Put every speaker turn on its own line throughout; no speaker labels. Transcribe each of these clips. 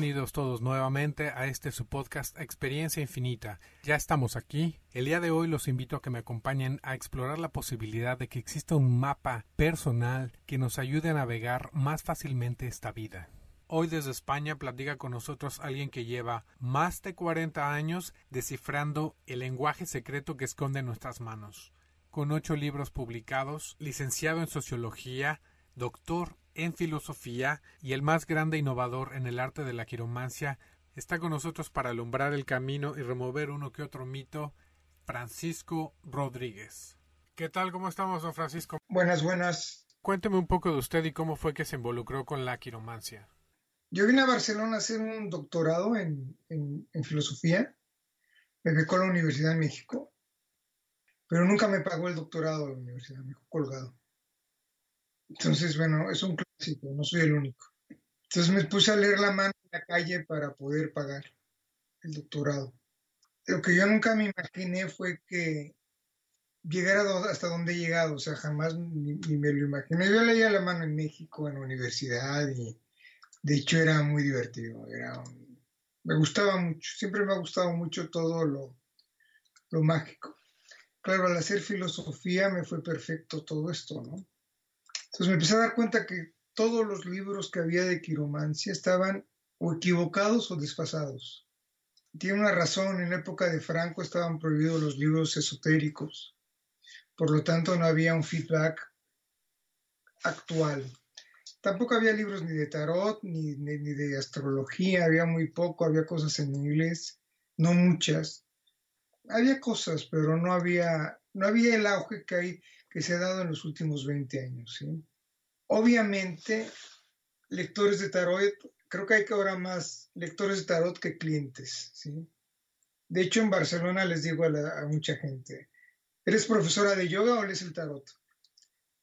Bienvenidos todos nuevamente a este su podcast Experiencia Infinita. Ya estamos aquí. El día de hoy los invito a que me acompañen a explorar la posibilidad de que exista un mapa personal que nos ayude a navegar más fácilmente esta vida. Hoy desde España platica con nosotros alguien que lleva más de 40 años descifrando el lenguaje secreto que esconde nuestras manos. Con ocho libros publicados, licenciado en sociología, doctor en filosofía y el más grande innovador en el arte de la quiromancia, está con nosotros para alumbrar el camino y remover uno que otro mito, Francisco Rodríguez. ¿Qué tal? ¿Cómo estamos, don Francisco?
Buenas, buenas.
Cuénteme un poco de usted y cómo fue que se involucró con la quiromancia.
Yo vine a Barcelona a hacer un doctorado en, en filosofía. Me becó la Universidad de México, pero nunca me pagó el doctorado de la universidad, me dejó colgado. Entonces, bueno, es un clásico, no soy el único. Entonces me puse a leer la mano en la calle para poder pagar el doctorado. Lo que yo nunca me imaginé fue que llegara hasta donde he llegado, o sea, jamás ni, me lo imaginé. Yo leía la mano en México, en la universidad, y de hecho era muy divertido, era me gustaba mucho, siempre me ha gustado mucho todo lo, lo mágico. Claro, al hacer filosofía me fue perfecto todo esto, ¿no? Entonces me empecé a dar cuenta que todos los libros que había de quiromancia estaban o equivocados o desfasados. Tiene una razón, en la época de Franco estaban prohibidos los libros esotéricos, por lo tanto no había un feedback actual. Tampoco había libros ni de tarot ni, ni, de astrología, había muy poco, había cosas en inglés, no muchas. Había cosas, pero no había, no había el auge que hay que se ha dado en los últimos 20 años. ¿sí? Obviamente, lectores de tarot, creo que hay que ahora más lectores de tarot que clientes. ¿sí? De hecho, en Barcelona les digo a, mucha gente, ¿eres profesora de yoga o lees el tarot?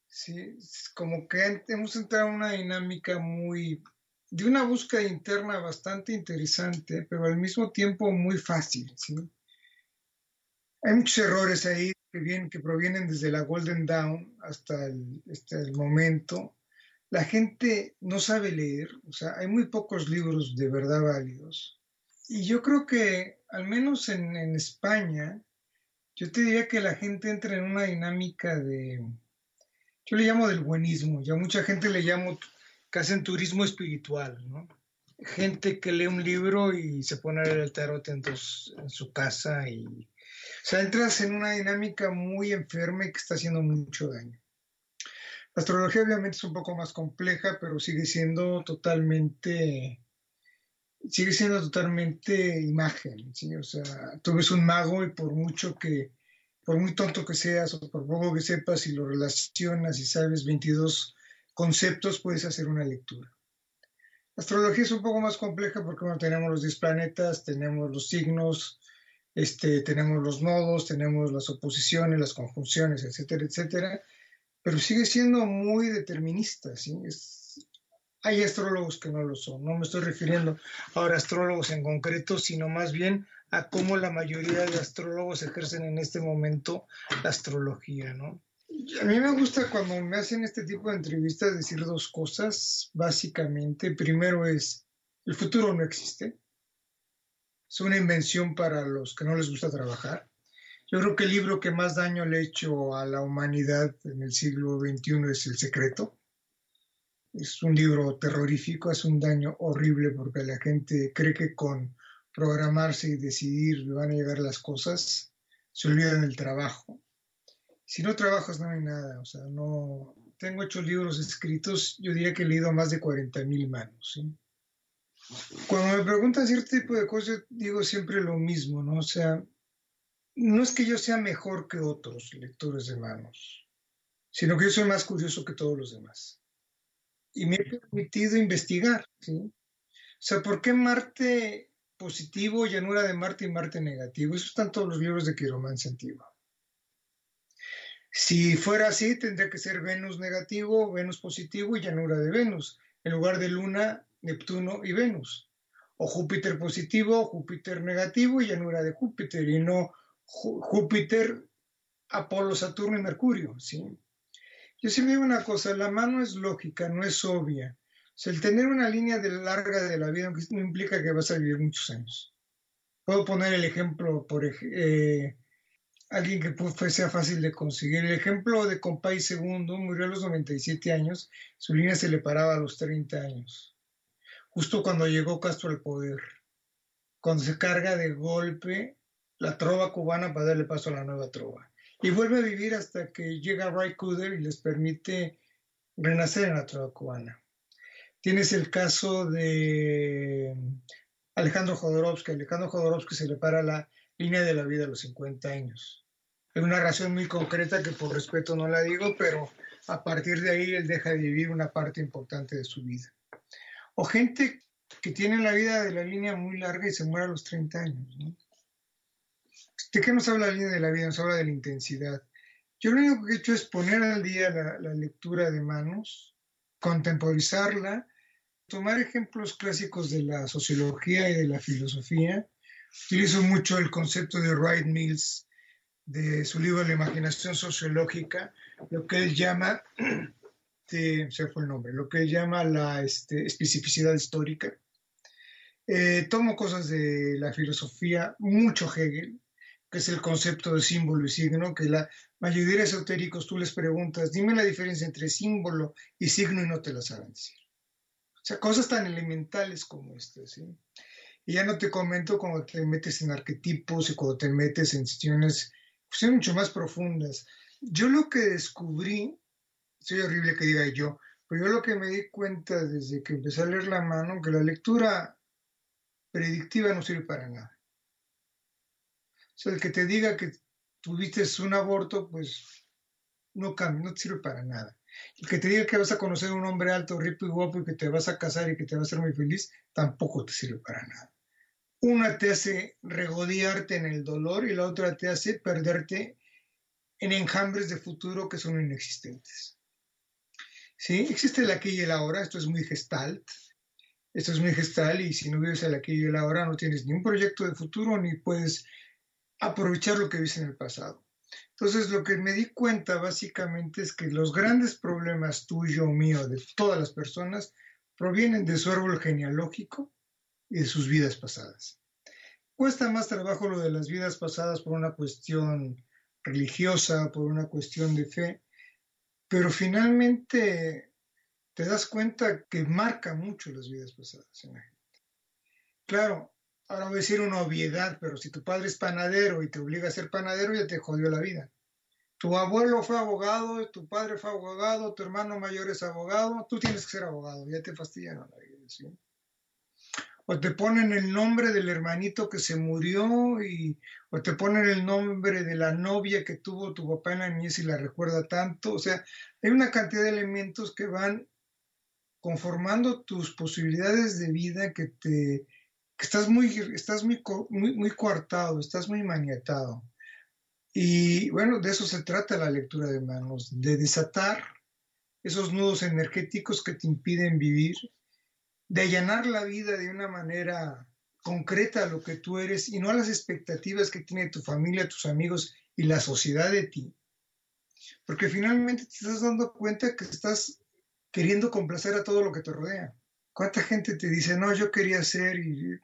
Sí, como que hemos entrado en una dinámica muy de una búsqueda interna bastante interesante, pero al mismo tiempo muy fácil. Hay muchos errores ahí que, vienen, que provienen desde la Golden Dawn hasta el, el momento. La gente no sabe leer, o sea, hay muy pocos libros de verdad válidos. Y yo creo que, al menos en, en España, yo te diría que la gente entra en una dinámica de, yo le llamo del buenismo, ya mucha gente le llamo que hacen turismo espiritual, ¿no? Gente que lee un libro y se pone a leer el tarot en, en su casa y sea, entras en una dinámica muy enferma y que está haciendo mucho daño. La astrología obviamente es un poco más compleja, pero sigue siendo totalmente, sigue siendo totalmente imagen, ¿sí? O sea, tú ves un mago y por mucho que, por muy tonto que seas o por poco que sepas, y lo relacionas y sabes 22 conceptos, puedes hacer una lectura. La astrología es un poco más compleja porque bueno, tenemos los 10 planetas, tenemos los signos, este, tenemos los nodos, tenemos las oposiciones, las conjunciones, etcétera, etcétera, pero sigue siendo muy determinista, hay astrólogos que no lo son, no me estoy refiriendo ahora a astrólogos en concreto, sino más bien a cómo la mayoría de astrólogos ejercen en este momento la astrología, ¿no? A mí me gusta cuando me hacen este tipo de entrevistas decir dos cosas, básicamente. Primero es, el futuro no existe es una invención para los que no les gusta trabajar. Yo creo que el libro que más daño le ha hecho a la humanidad en el siglo XXI es El Secreto. Es un libro terrorífico, es un daño horrible porque la gente cree que con programarse y decidir van a llegar las cosas, se olvidan del trabajo. Si no trabajas no hay nada, o sea, no... Tengo ocho libros escritos, yo diría que he leído más de 40 mil manos, ¿sí? Cuando me preguntan cierto tipo de cosas, digo siempre lo mismo, ¿no? O sea, no es que yo sea mejor que otros lectores de manos, sino que yo soy más curioso que todos los demás. Y me he permitido investigar, ¿sí? O sea, ¿por qué Marte positivo, llanura de Marte y Marte negativo? Eso están todos los libros de quiromancia antigua. Si fuera así, tendría que ser Venus negativo, Venus positivo y llanura de Venus. En lugar de Luna, Neptuno y Venus. O Júpiter positivo, Júpiter negativo y llanura de Júpiter, y no Júpiter, Apolo, Saturno y Mercurio. ¿sí? Yo siempre digo una cosa, la mano es lógica, no es obvia. El tener una línea larga de la vida no implica que vas a vivir muchos años. Puedo poner el ejemplo, por eh, alguien que sea fácil de conseguir. El ejemplo de Compay II murió a los 97 años, su línea se le paraba a los 30 años, justo cuando llegó Castro al poder, cuando se carga de golpe la trova cubana para darle paso a la nueva trova. Y vuelve a vivir hasta que llega Ray Cooder y les permite renacer en la trova cubana. Tienes el caso de Alejandro Jodorowsky. Alejandro Jodorowsky se le para la línea de la vida a los 50 años. Es una razón muy concreta que por respeto no la digo, pero a partir de ahí él deja de vivir una parte importante de su vida. O gente que tiene la vida de la línea muy larga y se muere a los 30 años. ¿De qué nos habla la línea de la vida? Nos habla de la intensidad. Yo lo único que he hecho es poner al día la, la lectura de manos, contemporizarla, tomar ejemplos clásicos de la sociología y de la filosofía. Utilizo mucho el concepto de Wright Mills, de su libro La imaginación sociológica, lo que él llama, se fue el nombre, lo que llama la este, especificidad histórica. Eh, tomo cosas de la filosofía, mucho Hegel, que es el concepto de símbolo y signo, que la mayoría de esotéricos tú les preguntas, dime la diferencia entre símbolo y signo y no te la saben decir. O sea, cosas tan elementales como estas. Y ya no te comento cuando te metes en arquetipos y cuando te metes en cuestiones, mucho más profundas. Yo lo que descubrí, soy horrible que diga yo, pero yo lo que me di cuenta desde que empecé a leer la mano, que la lectura predictiva no sirve para nada. O sea, el que te diga que tuviste un aborto, pues no cambia, no te sirve para nada. El que te diga que vas a conocer a un hombre alto, rico y guapo y que te vas a casar y que te va a hacer muy feliz, tampoco te sirve para nada. Una te hace regodearte en el dolor y la otra te hace perderte en enjambres de futuro que son inexistentes. ¿Sí? Existe el aquí y el ahora, esto es muy gestalt, esto es muy gestal y si no vives el aquí y el ahora no tienes ni un proyecto de futuro ni puedes aprovechar lo que viste en el pasado. Entonces, lo que me di cuenta básicamente es que los grandes problemas tuyo mío, de todas las personas, provienen de su árbol genealógico y de sus vidas pasadas. Cuesta más trabajo lo de las vidas pasadas por una cuestión religiosa, por una cuestión de fe, pero finalmente te das cuenta que marca mucho las vidas pasadas en la gente. Claro, ahora voy a decir una obviedad, pero si tu padre es panadero y te obliga a ser panadero, ya te jodió la vida. Tu abuelo fue abogado, tu padre fue abogado, tu hermano mayor es abogado, tú tienes que ser abogado, ya te fastidiaron la vida. ¿sí? O te ponen el nombre del hermanito que se murió, y, o te ponen el nombre de la novia que tuvo tu papá en la niñez y la recuerda tanto. O sea, hay una cantidad de elementos que van conformando tus posibilidades de vida que te que estás muy, estás muy, muy, muy coartado, estás muy maniatado. Y bueno, de eso se trata la lectura de manos, de desatar esos nudos energéticos que te impiden vivir, de allanar la vida de una manera concreta a lo que tú eres y no a las expectativas que tiene tu familia, tus amigos y la sociedad de ti. Porque finalmente te estás dando cuenta que estás queriendo complacer a todo lo que te rodea. ¿Cuánta gente te dice, no, yo quería ser? Y,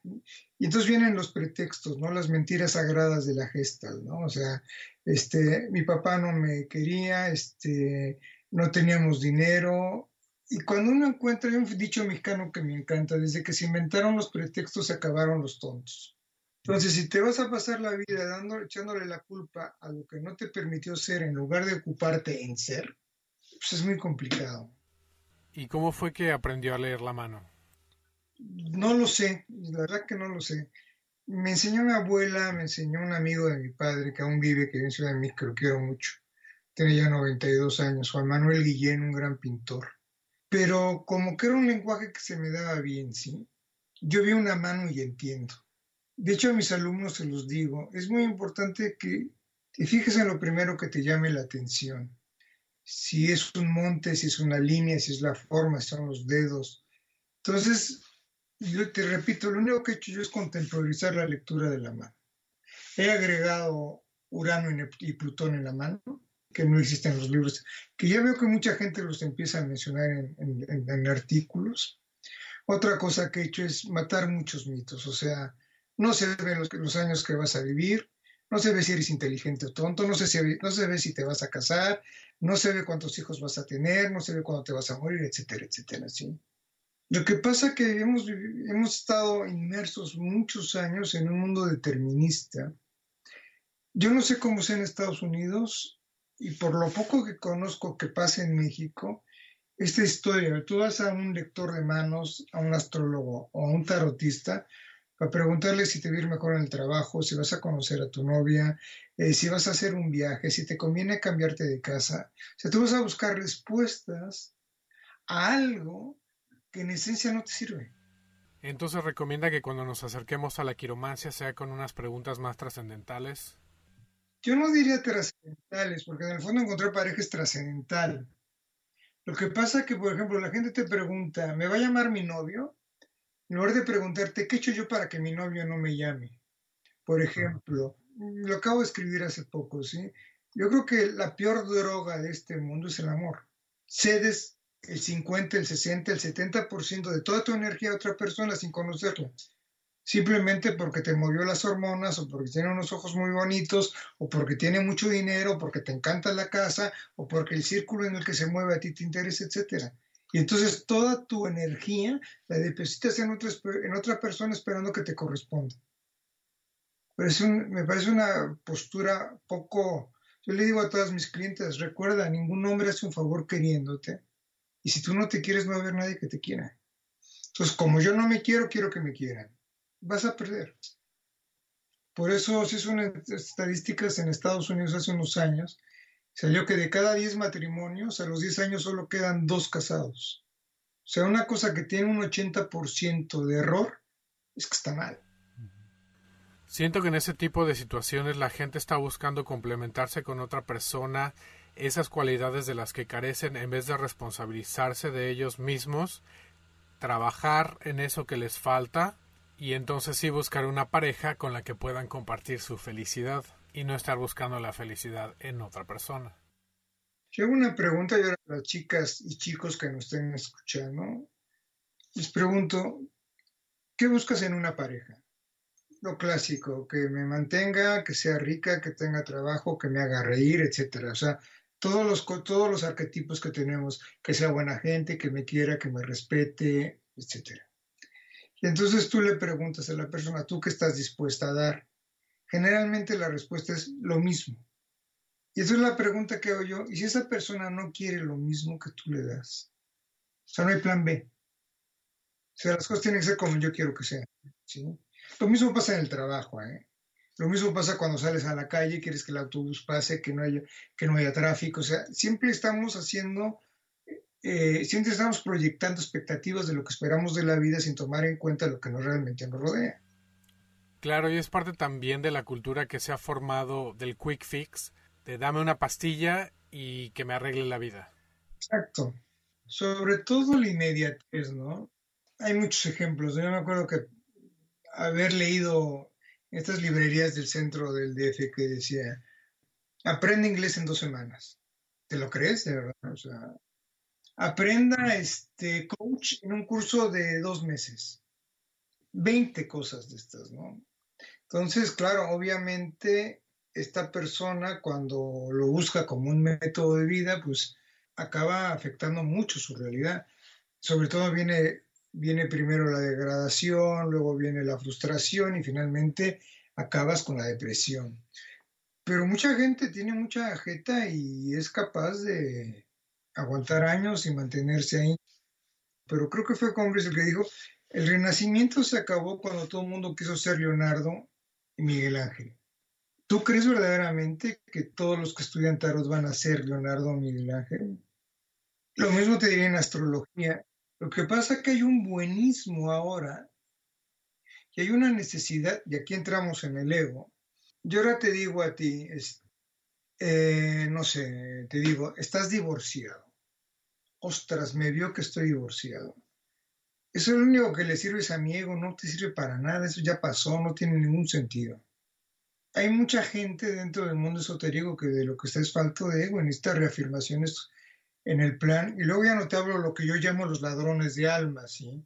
entonces vienen los pretextos, ¿no? Las mentiras sagradas de la gestal, ¿no? O sea, este, mi papá no me quería, este, no teníamos dinero. Y cuando uno encuentra, hay un dicho mexicano que me encanta, desde que se inventaron los pretextos se acabaron los tontos. Entonces, si te vas a pasar la vida dando, echándole la culpa a lo que no te permitió ser en lugar de ocuparte en ser, pues es muy complicado.
¿Y cómo fue que aprendió a leer la mano?
No lo sé, la verdad que no lo sé. Me enseñó mi abuela, me enseñó un amigo de mi padre que aún vive, que vive en Ciudad de México, que lo quiero mucho. Tiene ya 92 años, Juan Manuel Guillén, un gran pintor. Pero como que era un lenguaje que se me daba bien, ¿sí? Yo vi una mano y entiendo. De hecho, a mis alumnos se los digo, es muy importante que te fijes en lo primero que te llame la atención si es un monte, si es una línea, si es la forma, si son los dedos. Entonces, yo te repito, lo único que he hecho yo es contemporizar la lectura de la mano. He agregado Urano y Plutón en la mano, que no existen en los libros, que ya veo que mucha gente los empieza a mencionar en, en artículos. Otra cosa que he hecho es matar muchos mitos, o sea, no se ven los, los años que vas a vivir, no se ve si eres inteligente o tonto, no se, no se ve si te vas a casar, no se ve cuántos hijos vas a tener, no se ve cuándo te vas a morir, etcétera, etcétera, ¿sí? Lo que pasa es que hemos, hemos estado inmersos muchos años en un mundo determinista. Yo no sé cómo sea en Estados Unidos y por lo poco que conozco que pasa en México, esta historia, tú vas a un lector de manos, a un astrólogo o a un tarotista para preguntarle si te va mejor en el trabajo, si vas a conocer a tu novia, eh, si vas a hacer un viaje, si te conviene cambiarte de casa. O sea, tú vas a buscar respuestas a algo que en esencia no te sirve.
Entonces recomienda que cuando nos acerquemos a la quiromancia sea con unas preguntas más trascendentales.
Yo no diría trascendentales, porque en el fondo encontrar pareja es trascendental. Lo que pasa es que, por ejemplo, la gente te pregunta, ¿me va a llamar mi novio? En lugar de preguntarte, ¿qué he hecho yo para que mi novio no me llame? Por ejemplo, lo acabo de escribir hace poco, ¿sí? Yo creo que la peor droga de este mundo es el amor. Cedes el 50, el 60, el 70% de toda tu energía a otra persona sin conocerla. Simplemente porque te movió las hormonas o porque tiene unos ojos muy bonitos o porque tiene mucho dinero o porque te encanta la casa o porque el círculo en el que se mueve a ti te interesa, etc. Y entonces toda tu energía la depositas en otra, en otra persona esperando que te corresponda. me parece una postura poco... Yo le digo a todas mis clientes, recuerda, ningún hombre hace un favor queriéndote y si tú no te quieres, no va a haber nadie que te quiera. Entonces, como yo no me quiero, quiero que me quieran. Vas a perder. Por eso, si son estadísticas en Estados Unidos hace unos años, salió que de cada 10 matrimonios, a los 10 años solo quedan dos casados. O sea, una cosa que tiene un 80% de error es que está mal.
Siento que en ese tipo de situaciones la gente está buscando complementarse con otra persona esas cualidades de las que carecen en vez de responsabilizarse de ellos mismos, trabajar en eso que les falta y entonces sí buscar una pareja con la que puedan compartir su felicidad y no estar buscando la felicidad en otra persona.
Yo hago una pregunta a las chicas y chicos que nos estén escuchando. Les pregunto, ¿qué buscas en una pareja? Lo clásico, que me mantenga, que sea rica, que tenga trabajo, que me haga reír, etcétera. O sea, todos los, todos los arquetipos que tenemos, que sea buena gente, que me quiera, que me respete, etc. Y entonces tú le preguntas a la persona, ¿tú qué estás dispuesta a dar? Generalmente la respuesta es lo mismo. Y esa es la pregunta que hago yo. ¿Y si esa persona no quiere lo mismo que tú le das? O sea, no hay plan B. O sea, las cosas tienen que ser como yo quiero que sean. ¿sí? Lo mismo pasa en el trabajo. ¿eh? Lo mismo pasa cuando sales a la calle, quieres que el autobús pase, que no haya, que no haya tráfico. O sea, siempre estamos haciendo, eh, siempre estamos proyectando expectativas de lo que esperamos de la vida sin tomar en cuenta lo que no realmente nos rodea.
Claro, y es parte también de la cultura que se ha formado del quick fix, de dame una pastilla y que me arregle la vida.
Exacto. Sobre todo la inmediatez, ¿no? Hay muchos ejemplos. Yo me acuerdo que haber leído estas librerías del centro del DF que decía, aprende inglés en dos semanas. ¿Te lo crees? De verdad. O sea, aprenda este coach en un curso de dos meses. Veinte cosas de estas, ¿no? Entonces, claro, obviamente esta persona cuando lo busca como un método de vida, pues acaba afectando mucho su realidad. Sobre todo viene viene primero la degradación, luego viene la frustración y finalmente acabas con la depresión. Pero mucha gente tiene mucha ajeta y es capaz de aguantar años y mantenerse ahí. Pero creo que fue Congress el que dijo, el renacimiento se acabó cuando todo el mundo quiso ser Leonardo y Miguel Ángel. ¿Tú crees verdaderamente que todos los que estudian tarot van a ser Leonardo o Miguel Ángel? Lo mismo te diría en astrología. Lo que pasa es que hay un buenismo ahora y hay una necesidad, y aquí entramos en el ego. Yo ahora te digo a ti, eh, no sé, te digo, estás divorciado. Ostras, me vio que estoy divorciado. Eso es lo único que le sirve a mi ego, no te sirve para nada, eso ya pasó, no tiene ningún sentido. Hay mucha gente dentro del mundo esotérico que de lo que está es falto de ego en estas reafirmaciones en el plan, y luego ya no te hablo lo que yo llamo los ladrones de almas, ¿sí?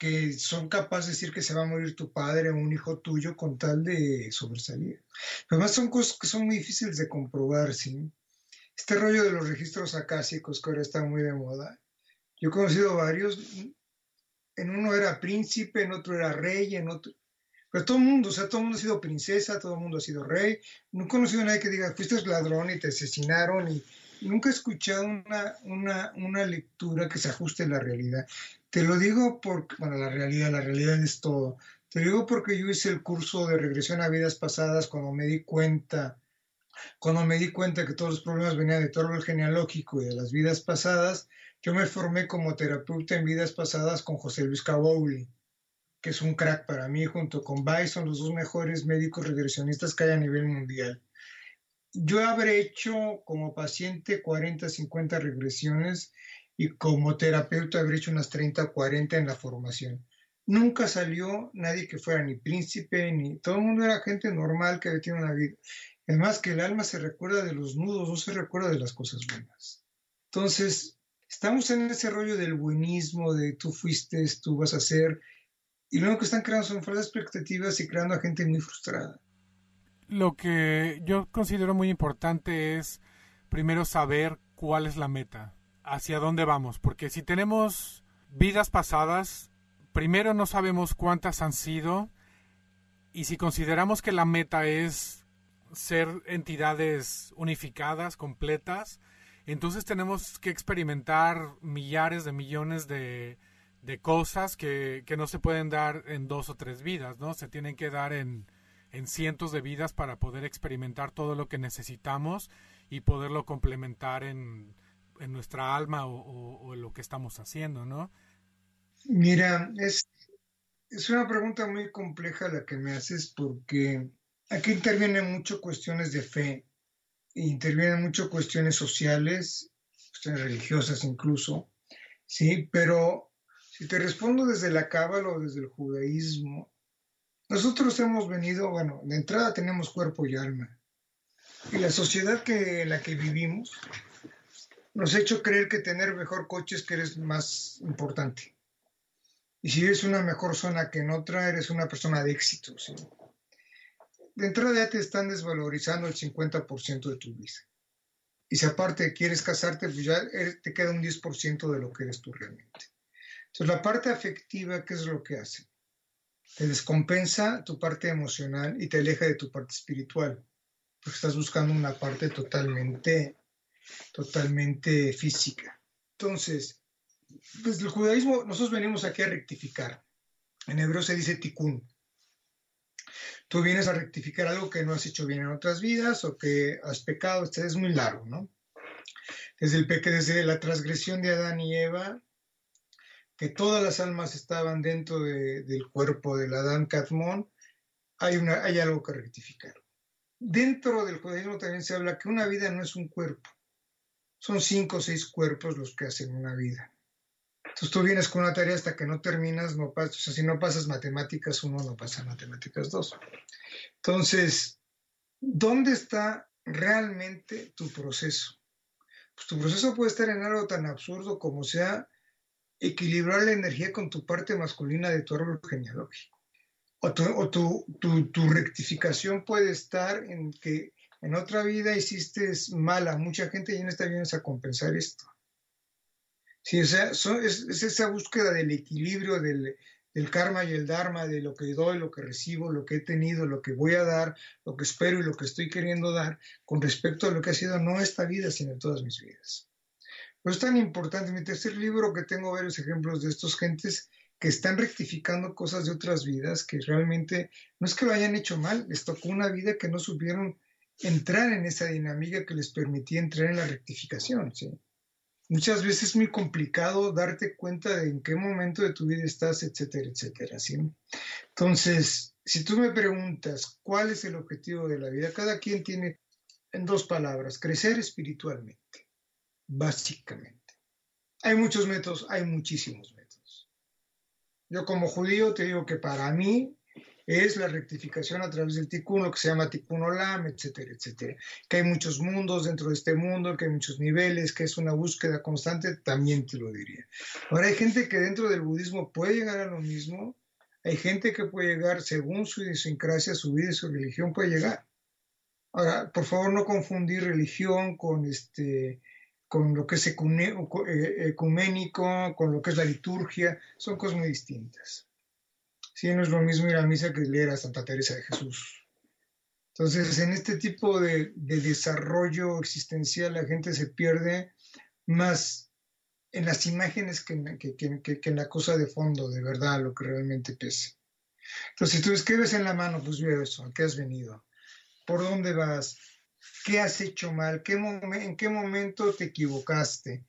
Que son capaces de decir que se va a morir tu padre o un hijo tuyo con tal de sobresalir. Pero además son cosas que son muy difíciles de comprobar, ¿sí? Este rollo de los registros acásicos que ahora está muy de moda. Yo he conocido varios, en uno era príncipe, en otro era rey, en otro... Pero todo el mundo, o sea, todo el mundo ha sido princesa, todo el mundo ha sido rey. No he conocido a nadie que diga, fuiste ladrón y te asesinaron y nunca he escuchado una, una, una lectura que se ajuste a la realidad. Te lo digo porque, bueno, la realidad, la realidad es todo. Te digo porque yo hice el curso de regresión a vidas pasadas cuando me di cuenta, cuando me di cuenta que todos los problemas venían de todo árbol genealógico y de las vidas pasadas, yo me formé como terapeuta en vidas pasadas con José Luis Cabowli, que es un crack para mí, junto con Bison, los dos mejores médicos regresionistas que hay a nivel mundial. Yo habré hecho como paciente 40, 50 regresiones y como terapeuta habré hecho unas 30 o 40 en la formación. Nunca salió nadie que fuera ni príncipe, ni todo el mundo era gente normal que tenido una vida. Además que el alma se recuerda de los nudos, no se recuerda de las cosas buenas. Entonces, estamos en ese rollo del buenismo, de tú fuiste, tú vas a ser, y lo que están creando son falsas expectativas y creando a gente muy frustrada
lo que yo considero muy importante es primero saber cuál es la meta, hacia dónde vamos, porque si tenemos vidas pasadas, primero no sabemos cuántas han sido y si consideramos que la meta es ser entidades unificadas, completas, entonces tenemos que experimentar millares de millones de, de cosas que, que no se pueden dar en dos o tres vidas, ¿no? Se tienen que dar en, en cientos de vidas para poder experimentar todo lo que necesitamos y poderlo complementar en, en nuestra alma o, en lo que estamos haciendo, ¿no?
Mira, es, es una pregunta muy compleja la que me haces porque aquí intervienen mucho cuestiones de fe, intervienen mucho cuestiones sociales, cuestiones religiosas incluso, sí, pero si te respondo desde la cábala o desde el judaísmo, nosotros hemos venido, bueno, de entrada tenemos cuerpo y alma. Y la sociedad que, en la que vivimos nos ha hecho creer que tener mejor coche es que eres más importante. Y si eres una mejor zona que en otra, eres una persona de éxito. De entrada ya te están desvalorizando el 50% de tu vida. Y si aparte quieres casarte, pues ya te queda un 10% de lo que eres tú realmente. Entonces la parte afectiva, ¿qué es lo que hace? te descompensa tu parte emocional y te aleja de tu parte espiritual, porque estás buscando una parte totalmente, totalmente física. Entonces, desde pues, el judaísmo nosotros venimos aquí a rectificar. En hebreo se dice tikkun. Tú vienes a rectificar algo que no has hecho bien en otras vidas o que has pecado, este es muy largo, ¿no? Desde el peque, desde la transgresión de Adán y Eva, que todas las almas estaban dentro del cuerpo del Adán Catmón, hay, hay algo que rectificar. Dentro del judaísmo también se habla que una vida no es un cuerpo, son cinco o seis cuerpos los que hacen una vida. Entonces tú vienes con una tarea hasta que no terminas, no pasas, o sea, si no pasas matemáticas uno, no pasa matemáticas dos. Entonces, ¿dónde está realmente tu proceso? Pues tu proceso puede estar en algo tan absurdo como sea equilibrar la energía con tu parte masculina de tu árbol genealógico. O, tu, tu, rectificación puede estar en que en otra vida hiciste mala mucha gente y en esta vienes a compensar esto. Sí, o sea, es, esa búsqueda del equilibrio del, karma y el dharma, de lo que doy, lo que recibo, lo que he tenido, lo que voy a dar, lo que espero y lo que estoy queriendo dar con respecto a lo que ha sido no esta vida, sino todas mis vidas. Pues es tan importante. Mi tercer libro, que tengo varios ejemplos de estos gentes que están rectificando cosas de otras vidas, que realmente no es que lo hayan hecho mal, les tocó una vida que no supieron entrar en esa dinámica que les permitía entrar en la rectificación. ¿sí? Muchas veces es muy complicado darte cuenta de en qué momento de tu vida estás, etcétera, etcétera. ¿sí? Entonces, si tú me preguntas cuál es el objetivo de la vida, cada quien tiene en dos palabras, crecer espiritualmente básicamente. Hay muchos métodos, hay muchísimos métodos. Yo como judío te digo que para mí es la rectificación a través del tikkun, lo que se llama tikkun olam, etcétera, etcétera. Que hay muchos mundos dentro de este mundo, que hay muchos niveles, que es una búsqueda constante, también te lo diría. Ahora hay gente que dentro del budismo puede llegar a lo mismo, hay gente que puede llegar según su idiosincrasia, su vida y su religión puede llegar. Ahora, por favor, no confundir religión con este con lo que es eh, ecuménico, con lo que es la liturgia, son cosas muy distintas. Sí, no es lo mismo ir a misa que leer a Santa Teresa de Jesús. Entonces, en este tipo de, desarrollo existencial la gente se pierde más en las imágenes que, en la cosa de fondo, de verdad, lo que realmente pesa. Entonces, tú escribes en la mano, pues veo eso, ¿a qué has venido? ¿Por dónde vas? ¿Qué has hecho mal? ¿Qué ¿En qué momento te equivocaste?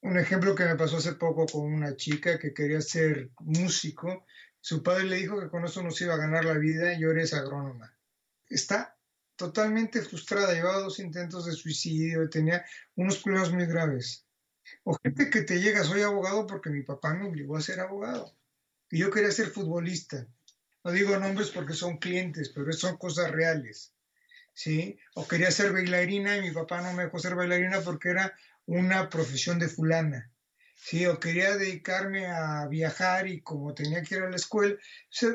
Un ejemplo que me pasó hace poco con una chica que quería ser músico. Su padre le dijo que con eso no se iba a ganar la vida y ahora es agrónoma. Está totalmente frustrada, llevaba dos intentos de suicidio, tenía unos problemas muy graves. O gente que te llega, soy abogado porque mi papá me obligó a ser abogado. Y yo quería ser futbolista. No digo nombres porque son clientes, pero son cosas reales. ¿sí? O quería ser bailarina y mi papá no me dejó ser bailarina porque era una profesión de fulana. Sí, o quería dedicarme a viajar y como tenía que ir a la escuela,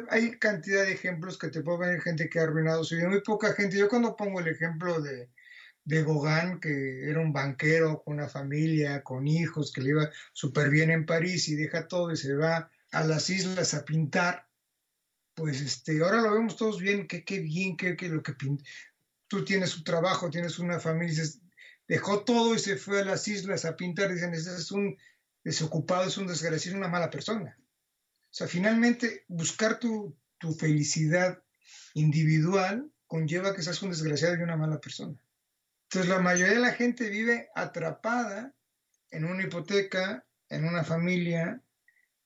hay cantidad de ejemplos que te puedo ver gente que ha arruinado su vida, muy poca gente. Yo cuando pongo el ejemplo de, de Gauguin, que era un banquero con una familia, con hijos, que le iba súper bien en París y deja todo y se va a las islas a pintar, pues este, ahora lo vemos todos bien, qué, qué bien, qué, qué lo que pinta tú tienes su trabajo, tienes una familia, dices, dejó todo y se fue a las islas a pintar, dicen, ese es un desocupado, es un desgraciado, es una mala persona. O sea, finalmente buscar tu, tu felicidad individual conlleva que seas un desgraciado y una mala persona. Entonces la mayoría de la gente vive atrapada en una hipoteca, en una familia.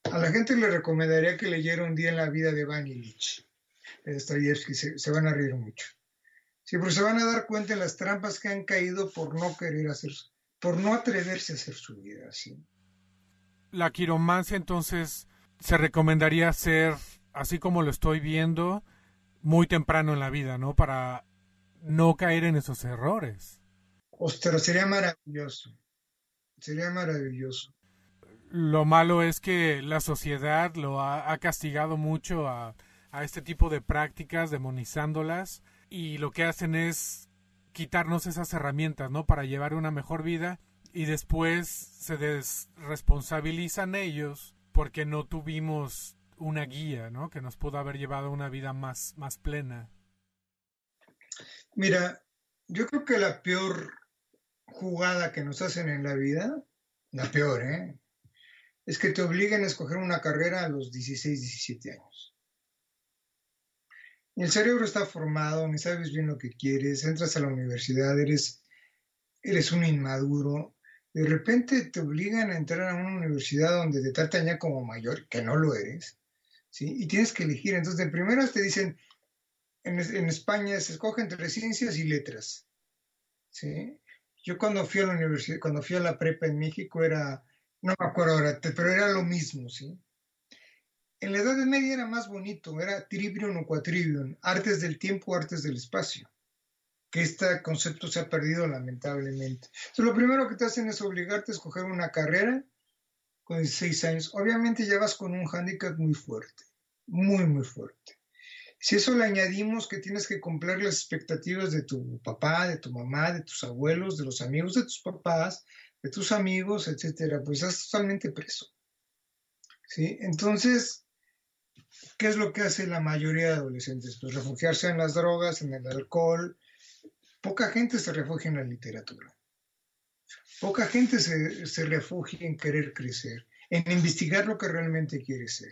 A la gente le recomendaría que leyera un día en la vida de Van Illich, de se, se van a reír mucho. Sí, pero se van a dar cuenta de las trampas que han caído por no querer hacer, por no atreverse a hacer su vida así.
La quiromancia entonces se recomendaría hacer, así como lo estoy viendo, muy temprano en la vida, ¿no? Para no caer en esos errores.
Ostras, sería maravilloso. Sería maravilloso.
Lo malo es que la sociedad lo ha, ha castigado mucho a, a este tipo de prácticas, demonizándolas y lo que hacen es quitarnos esas herramientas, ¿no? Para llevar una mejor vida y después se desresponsabilizan ellos porque no tuvimos una guía, ¿no? Que nos pudo haber llevado a una vida más, más plena.
Mira, yo creo que la peor jugada que nos hacen en la vida, la peor, ¿eh? Es que te obliguen a escoger una carrera a los 16, 17 años el cerebro está formado, ni sabes bien lo que quieres, entras a la universidad, eres, eres un inmaduro, de repente te obligan a entrar a una universidad donde te tratan ya como mayor, que no lo eres, ¿sí? Y tienes que elegir. Entonces, de primeras te dicen, en, España se escoge entre ciencias y letras, ¿sí? Yo cuando fui a la universidad, cuando fui a la prepa en México era, no me acuerdo ahora, pero era lo mismo, ¿sí? En la Edad Media era más bonito, era trivium o quatrivium, artes del tiempo, artes del espacio, que este concepto se ha perdido lamentablemente. Entonces, lo primero que te hacen es obligarte a escoger una carrera con 16 años. Obviamente ya vas con un hándicap muy fuerte, muy, muy fuerte. Si eso le añadimos que tienes que cumplir las expectativas de tu papá, de tu mamá, de tus abuelos, de los amigos de tus papás, de tus amigos, etcétera, pues estás totalmente preso. ¿Sí? Entonces, ¿Qué es lo que hace la mayoría de adolescentes? Pues refugiarse en las drogas, en el alcohol. Poca gente se refugia en la literatura. Poca gente se, se refugia en querer crecer, en investigar lo que realmente quiere ser.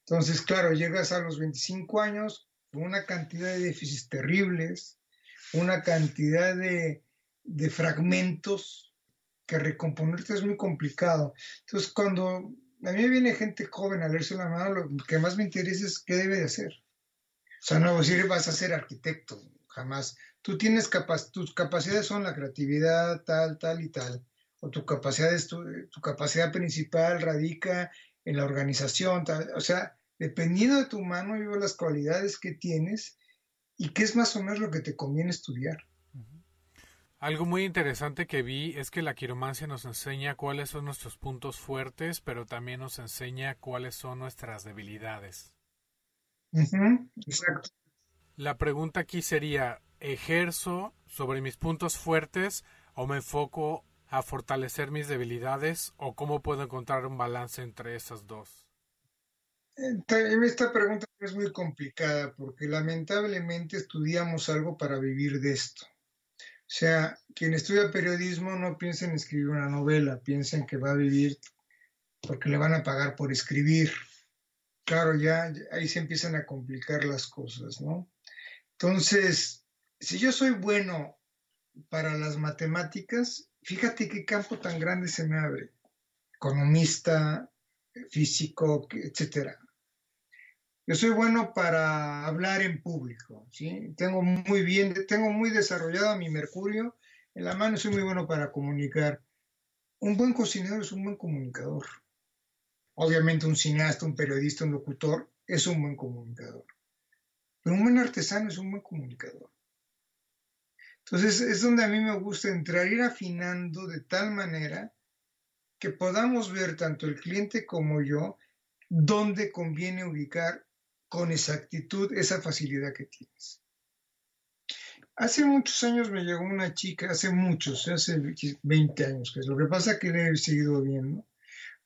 Entonces, claro, llegas a los 25 años con una cantidad de déficits terribles, una cantidad de, de fragmentos que recomponerte es muy complicado. Entonces, cuando a mí viene gente joven a leerse la mano, lo que más me interesa es qué debe de hacer. O sea, no decir vas a ser arquitecto, jamás. Tú tienes capac tus capacidades son la creatividad, tal, tal y tal. O tu capacidad, tu, tu capacidad principal radica en la organización, tal. O sea, Dependiendo de tu mano, yo las cualidades que tienes y qué es más o menos lo que te conviene estudiar.
Algo muy interesante que vi es que la quiromancia nos enseña cuáles son nuestros puntos fuertes, pero también nos enseña cuáles son nuestras debilidades.
exacto.
La pregunta aquí sería, ¿ejerzo sobre mis puntos fuertes o me enfoco a fortalecer mis debilidades o cómo puedo encontrar un balance entre esas dos?
Esta pregunta es muy complicada porque lamentablemente estudiamos algo para vivir de esto. O sea, quien estudia periodismo no piensa en escribir una novela, piensa en que va a vivir porque le van a pagar por escribir. Claro, ya ahí se empiezan a complicar las cosas, ¿no? Entonces, si yo soy bueno para las matemáticas, fíjate qué campo tan grande se me abre. Economista, físico, etcétera. Yo soy bueno para hablar en público, ¿sí? Tengo muy bien, tengo muy desarrollado mi mercurio en la mano, soy muy bueno para comunicar. Un buen cocinero es un buen comunicador. Obviamente un cineasta, un periodista, un locutor es un buen comunicador. Pero un buen artesano es un buen comunicador. Entonces es donde a mí me gusta entrar, ir afinando de tal manera que podamos ver tanto el cliente como yo dónde conviene ubicar con exactitud esa facilidad que tienes. Hace muchos años me llegó una chica, hace muchos, hace 20 años, que lo que pasa que le he seguido viendo,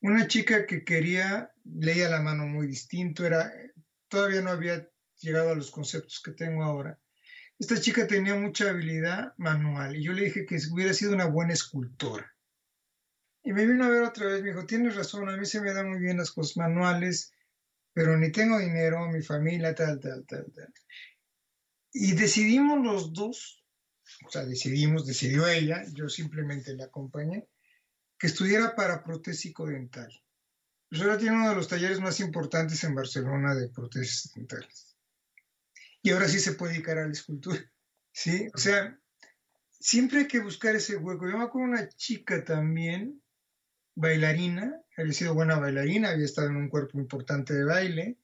una chica que quería, leía la mano muy distinto, era, todavía no había llegado a los conceptos que tengo ahora. Esta chica tenía mucha habilidad manual y yo le dije que hubiera sido una buena escultora. Y me vino a ver otra vez, me dijo, tienes razón, a mí se me dan muy bien las cosas manuales, pero ni tengo dinero, mi familia, tal, tal, tal, tal. Y decidimos los dos, o sea, decidimos, decidió ella, yo simplemente la acompañé, que estudiara para protésico dental. Pues ahora tiene uno de los talleres más importantes en Barcelona de prótesis dentales. Y ahora sí se puede dedicar a la escultura. ¿Sí? O sea, siempre hay que buscar ese hueco. Yo me acuerdo una chica también bailarina, había sido buena bailarina, había estado en un cuerpo importante de baile,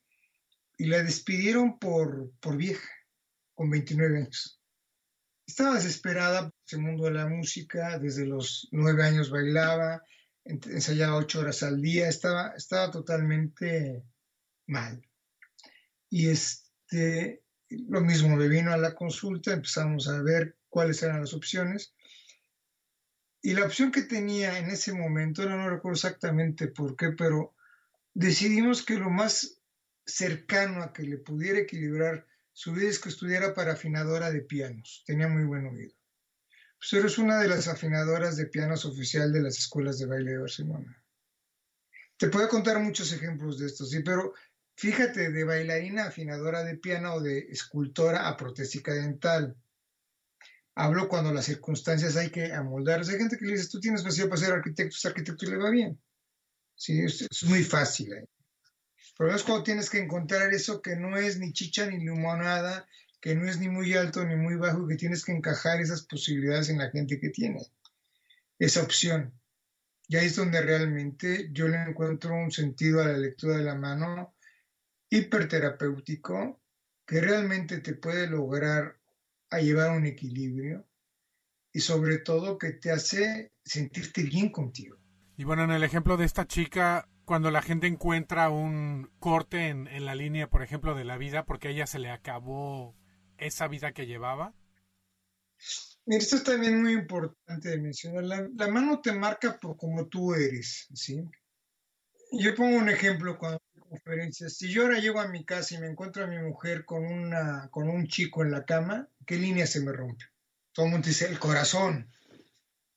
y la despidieron por, por vieja, con 29 años. Estaba desesperada por el mundo de la música, desde los nueve años bailaba, ensayaba ocho horas al día, estaba, estaba totalmente mal. Y este, lo mismo, le vino a la consulta, empezamos a ver cuáles eran las opciones y la opción que tenía en ese momento, no recuerdo exactamente por qué, pero decidimos que lo más cercano a que le pudiera equilibrar su vida es que estudiara para afinadora de pianos. Tenía muy buen oído. Pues es una de las afinadoras de pianos oficial de las escuelas de baile de Barcelona. Te puedo contar muchos ejemplos de estos, sí, pero fíjate, de bailarina afinadora de piano o de escultora a protésica dental. Hablo cuando las circunstancias hay que amoldarse. Hay gente que le dice, tú tienes facilidad para ser arquitecto, es arquitecto y le va bien. Sí, es, muy fácil. ¿eh? Pero es cuando tienes que encontrar eso que no es ni chicha ni limonada, que no es ni muy alto ni muy bajo, que tienes que encajar esas posibilidades en la gente que tiene esa opción. Y ahí es donde realmente yo le encuentro un sentido a la lectura de la mano hiperterapéutico que realmente te puede lograr a llevar un equilibrio y sobre todo que te hace sentirte bien contigo.
Y bueno, en el ejemplo de esta chica, cuando la gente encuentra un corte en, en la línea, por ejemplo, de la vida, porque a ella se le acabó esa vida que llevaba.
Mira, esto es también muy importante de mencionar. La, la mano te marca por como tú eres, ¿sí? Yo pongo un ejemplo cuando Si yo ahora llego a mi casa y me encuentro a mi mujer con, una, con un chico en la cama, ¿qué línea se me rompe? Todo el mundo dice, el corazón.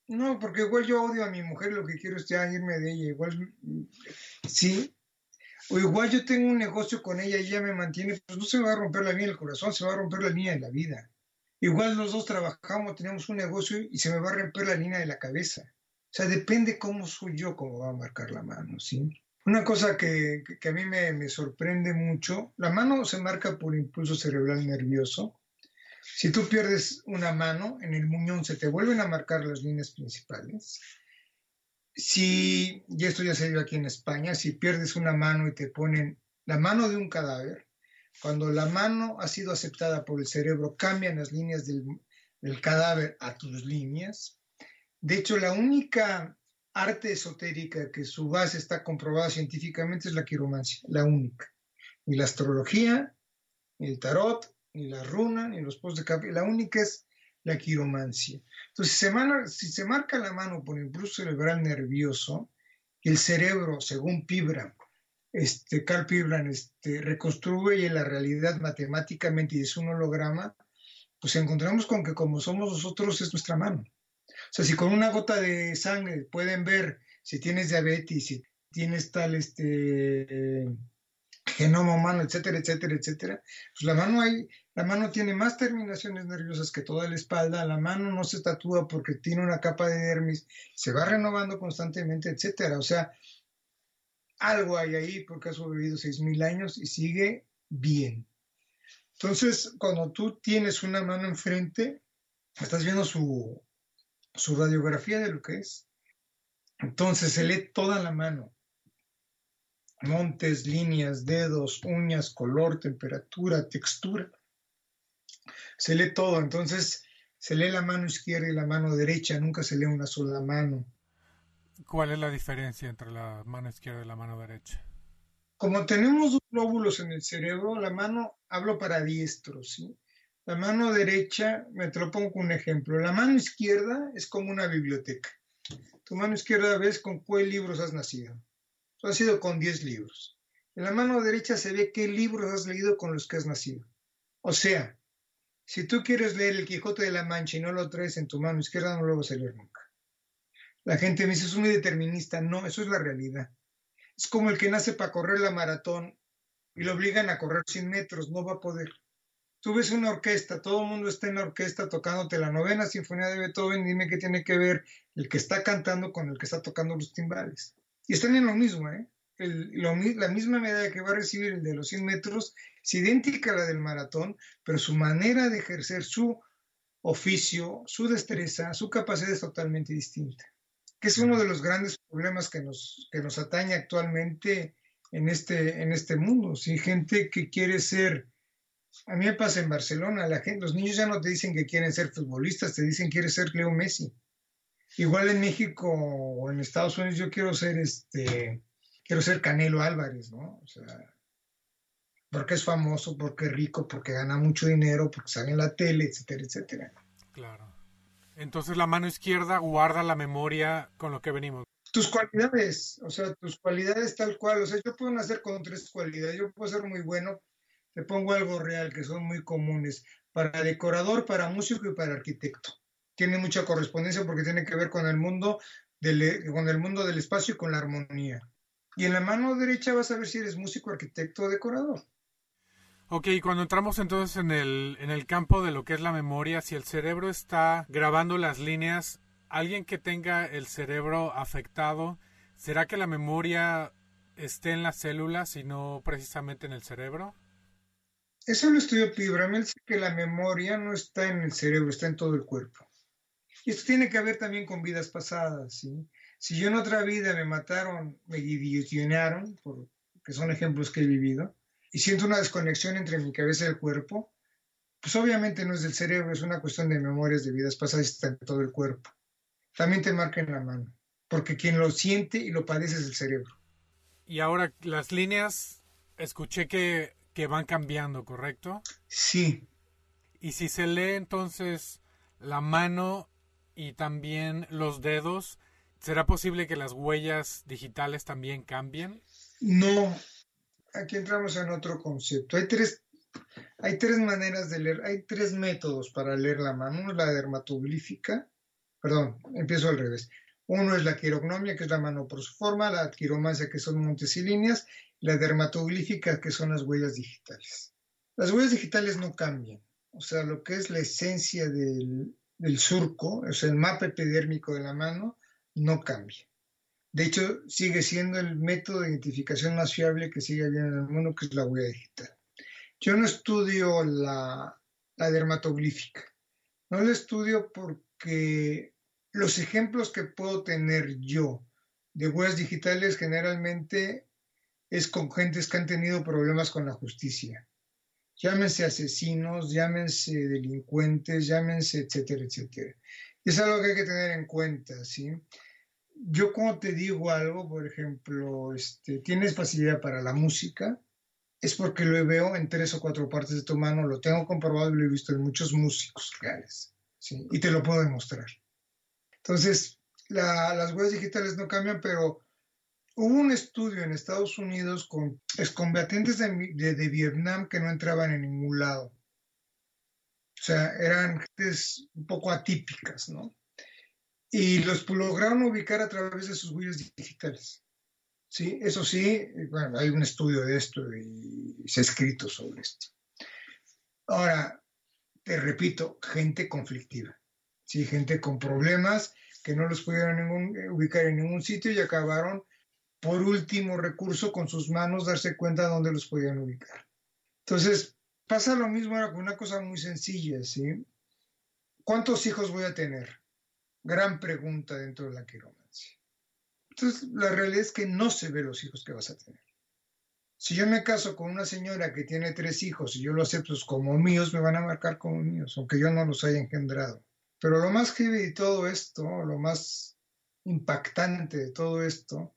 No, porque igual yo odio a mi mujer, lo que quiero es ya irme de ella. Igual, sí. O igual yo tengo un negocio con ella y ella me mantiene, pues no se me va a romper la línea del corazón, se va a romper la línea de la vida. Igual los dos trabajamos, tenemos un negocio y se me va a romper la línea de la cabeza. O sea, depende cómo soy yo, cómo va a marcar la mano, ¿sí? Una cosa que, a mí me, sorprende mucho, la mano se marca por impulso cerebral nervioso. Si tú pierdes una mano, en el muñón se te vuelven a marcar las líneas principales. Si, y esto ya se vio aquí en España, si pierdes una mano y te ponen la mano de un cadáver, cuando la mano ha sido aceptada por el cerebro, cambian las líneas del, del cadáver a tus líneas. De hecho, la única arte esotérica que su base está comprobada científicamente es la quiromancia, la única. Ni la astrología, ni el tarot, ni la runa, ni los posts de café, la única es la quiromancia. Entonces, si se, marca la mano por impulso cerebral nervioso, el cerebro, según Pibra, este, Carl Pibran, este, reconstruye la realidad matemáticamente y es un holograma, pues encontramos con que como somos nosotros es nuestra mano. O sea, si con una gota de sangre pueden ver si tienes diabetes, si tienes tal este genoma humano, etcétera, etcétera, etcétera, pues la mano hay, la mano tiene más terminaciones nerviosas que toda la espalda, la mano no se tatúa porque tiene una capa de dermis, se va renovando constantemente, etcétera. O sea, algo hay ahí porque ha sobrevivido 6.000 años y sigue bien. Entonces, cuando tú tienes una mano enfrente, estás viendo su, su radiografía de lo que es. Entonces se lee toda la mano. Montes, líneas, dedos, uñas, color, temperatura, textura. Se lee todo. Entonces se lee la mano izquierda y la mano derecha. Nunca se lee una sola mano.
¿Cuál es la diferencia entre la mano izquierda y la mano derecha?
Como tenemos dos lóbulos en el cerebro, la mano, hablo para diestros, ¿sí? La mano derecha, me te lo pongo un ejemplo. La mano izquierda es como una biblioteca. Tu mano izquierda ves con cuáles libros has nacido. Tú has sido con 10 libros. En la mano derecha se ve qué libros has leído con los que has nacido. O sea, si tú quieres leer el Quijote de la Mancha y no lo traes en tu mano izquierda, no lo vas a leer nunca. La gente me dice, es muy determinista. No, eso es la realidad. Es como el que nace para correr la maratón y lo obligan a correr 100 metros, no va a poder tú ves una orquesta, todo el mundo está en la orquesta tocándote la novena sinfonía de Beethoven, dime qué tiene que ver el que está cantando con el que está tocando los timbales. Y están en lo mismo, ¿eh? la misma medida que va a recibir el de los 100 metros es idéntica a la del maratón, pero su manera de ejercer su oficio, su destreza, su capacidad es totalmente distinta. Que es uno de los grandes problemas que nos, que nos atañe actualmente en este, en este mundo. Si gente que quiere ser a mí me pasa en Barcelona, la gente, los niños ya no te dicen que quieren ser futbolistas, te dicen que quieren ser Leo Messi. Igual en México o en Estados Unidos yo quiero ser este, quiero ser Canelo Álvarez, ¿no? O sea, porque es famoso, porque es rico, porque gana mucho dinero, porque sale en la tele, etcétera, etcétera.
Claro. Entonces la mano izquierda guarda la memoria con lo que venimos.
Tus cualidades, o sea, tus cualidades tal cual, o sea, yo puedo nacer con tres cualidades, yo puedo ser muy bueno, te pongo algo real que son muy comunes para decorador, para músico y para arquitecto. Tiene mucha correspondencia porque tiene que ver con el mundo del, con el mundo del espacio y con la armonía. Y en la mano derecha vas a ver si eres músico, arquitecto o decorador.
Ok, cuando entramos entonces en el, en el campo de lo que es la memoria, si el cerebro está grabando las líneas, alguien que tenga el cerebro afectado, ¿será que la memoria esté en las células y no precisamente en el cerebro?
Eso lo estudió Pibram, dice que la memoria no está en el cerebro, está en todo el cuerpo. Y esto tiene que ver también con vidas pasadas, ¿sí? Si yo en otra vida me mataron, me guillotinearon, que son ejemplos que he vivido, y siento una desconexión entre mi cabeza y el cuerpo, pues obviamente no es del cerebro, es una cuestión de memorias de vidas pasadas está en todo el cuerpo. También te marca en la mano, porque quien lo siente y lo padece es el cerebro.
Y ahora las líneas, escuché que que van cambiando, ¿correcto?
Sí.
Y si se lee entonces la mano y también los dedos, ¿será posible que las huellas digitales también cambien?
No. Aquí entramos en otro concepto. Hay tres, hay tres maneras de leer, hay tres métodos para leer la mano. Uno es la dermatoglífica, perdón, empiezo al revés. Uno es la quirognomia, que es la mano por su forma, la quiromancia, que son montes y líneas, la dermatoglífica, que son las huellas digitales. Las huellas digitales no cambian, o sea, lo que es la esencia del, surco, o sea, el mapa epidérmico de la mano, no cambia. De hecho, sigue siendo el método de identificación más fiable que sigue habiendo en el mundo, que es la huella digital. Yo no estudio la, la dermatoglífica. No la estudio porque los ejemplos que puedo tener yo de huellas digitales generalmente es con gentes que han tenido problemas con la justicia. Llámense asesinos, llámense delincuentes, llámense, etcétera, etcétera. Es algo que hay que tener en cuenta, ¿sí? Yo cuando te digo algo, por ejemplo, este, tienes facilidad para la música, es porque lo veo en tres o cuatro partes de tu mano, lo tengo comprobado y lo he visto en muchos músicos reales, ¿sí? Y te lo puedo demostrar. Entonces, las huellas digitales no cambian, pero hubo un estudio en Estados Unidos con excombatientes de, Vietnam que no entraban en ningún lado. O sea, eran un poco atípicas, ¿no? Y los lograron ubicar a través de sus huellas digitales. Sí, eso sí, bueno, hay un estudio de esto y se ha escrito sobre esto. Ahora, te repito, gente conflictiva, sí, gente con problemas que no los pudieron eh, ubicar en ningún sitio y acabaron, por último recurso, con sus manos darse cuenta de dónde los podían ubicar. Entonces, pasa lo mismo ahora con una cosa muy sencilla, ¿sí? ¿Cuántos hijos voy a tener? Gran pregunta dentro de la quiromancia. Entonces, la realidad es que no se ve los hijos que vas a tener. Si yo me caso con una señora que tiene tres hijos y yo los acepto como míos, me van a marcar como míos, aunque yo no los haya engendrado. Pero lo más heavy de todo esto, lo más impactante de todo esto,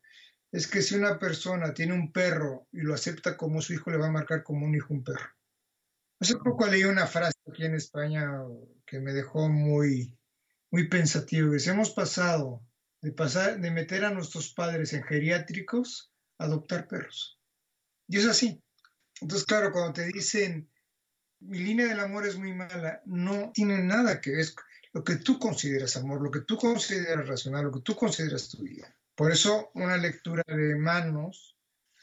es que si una persona tiene un perro y lo acepta como su hijo, le va a marcar como un hijo un perro. Hace poco leí una frase aquí en España que me dejó muy, muy pensativo. Que hemos pasado de, pasar de meter a nuestros padres en geriátricos a adoptar perros. Y es así. Entonces, claro, cuando te dicen mi línea del amor es muy mala, no tiene nada que ver lo que tú consideras amor, lo que tú consideras racional, lo que tú consideras tu vida. Por eso una lectura de manos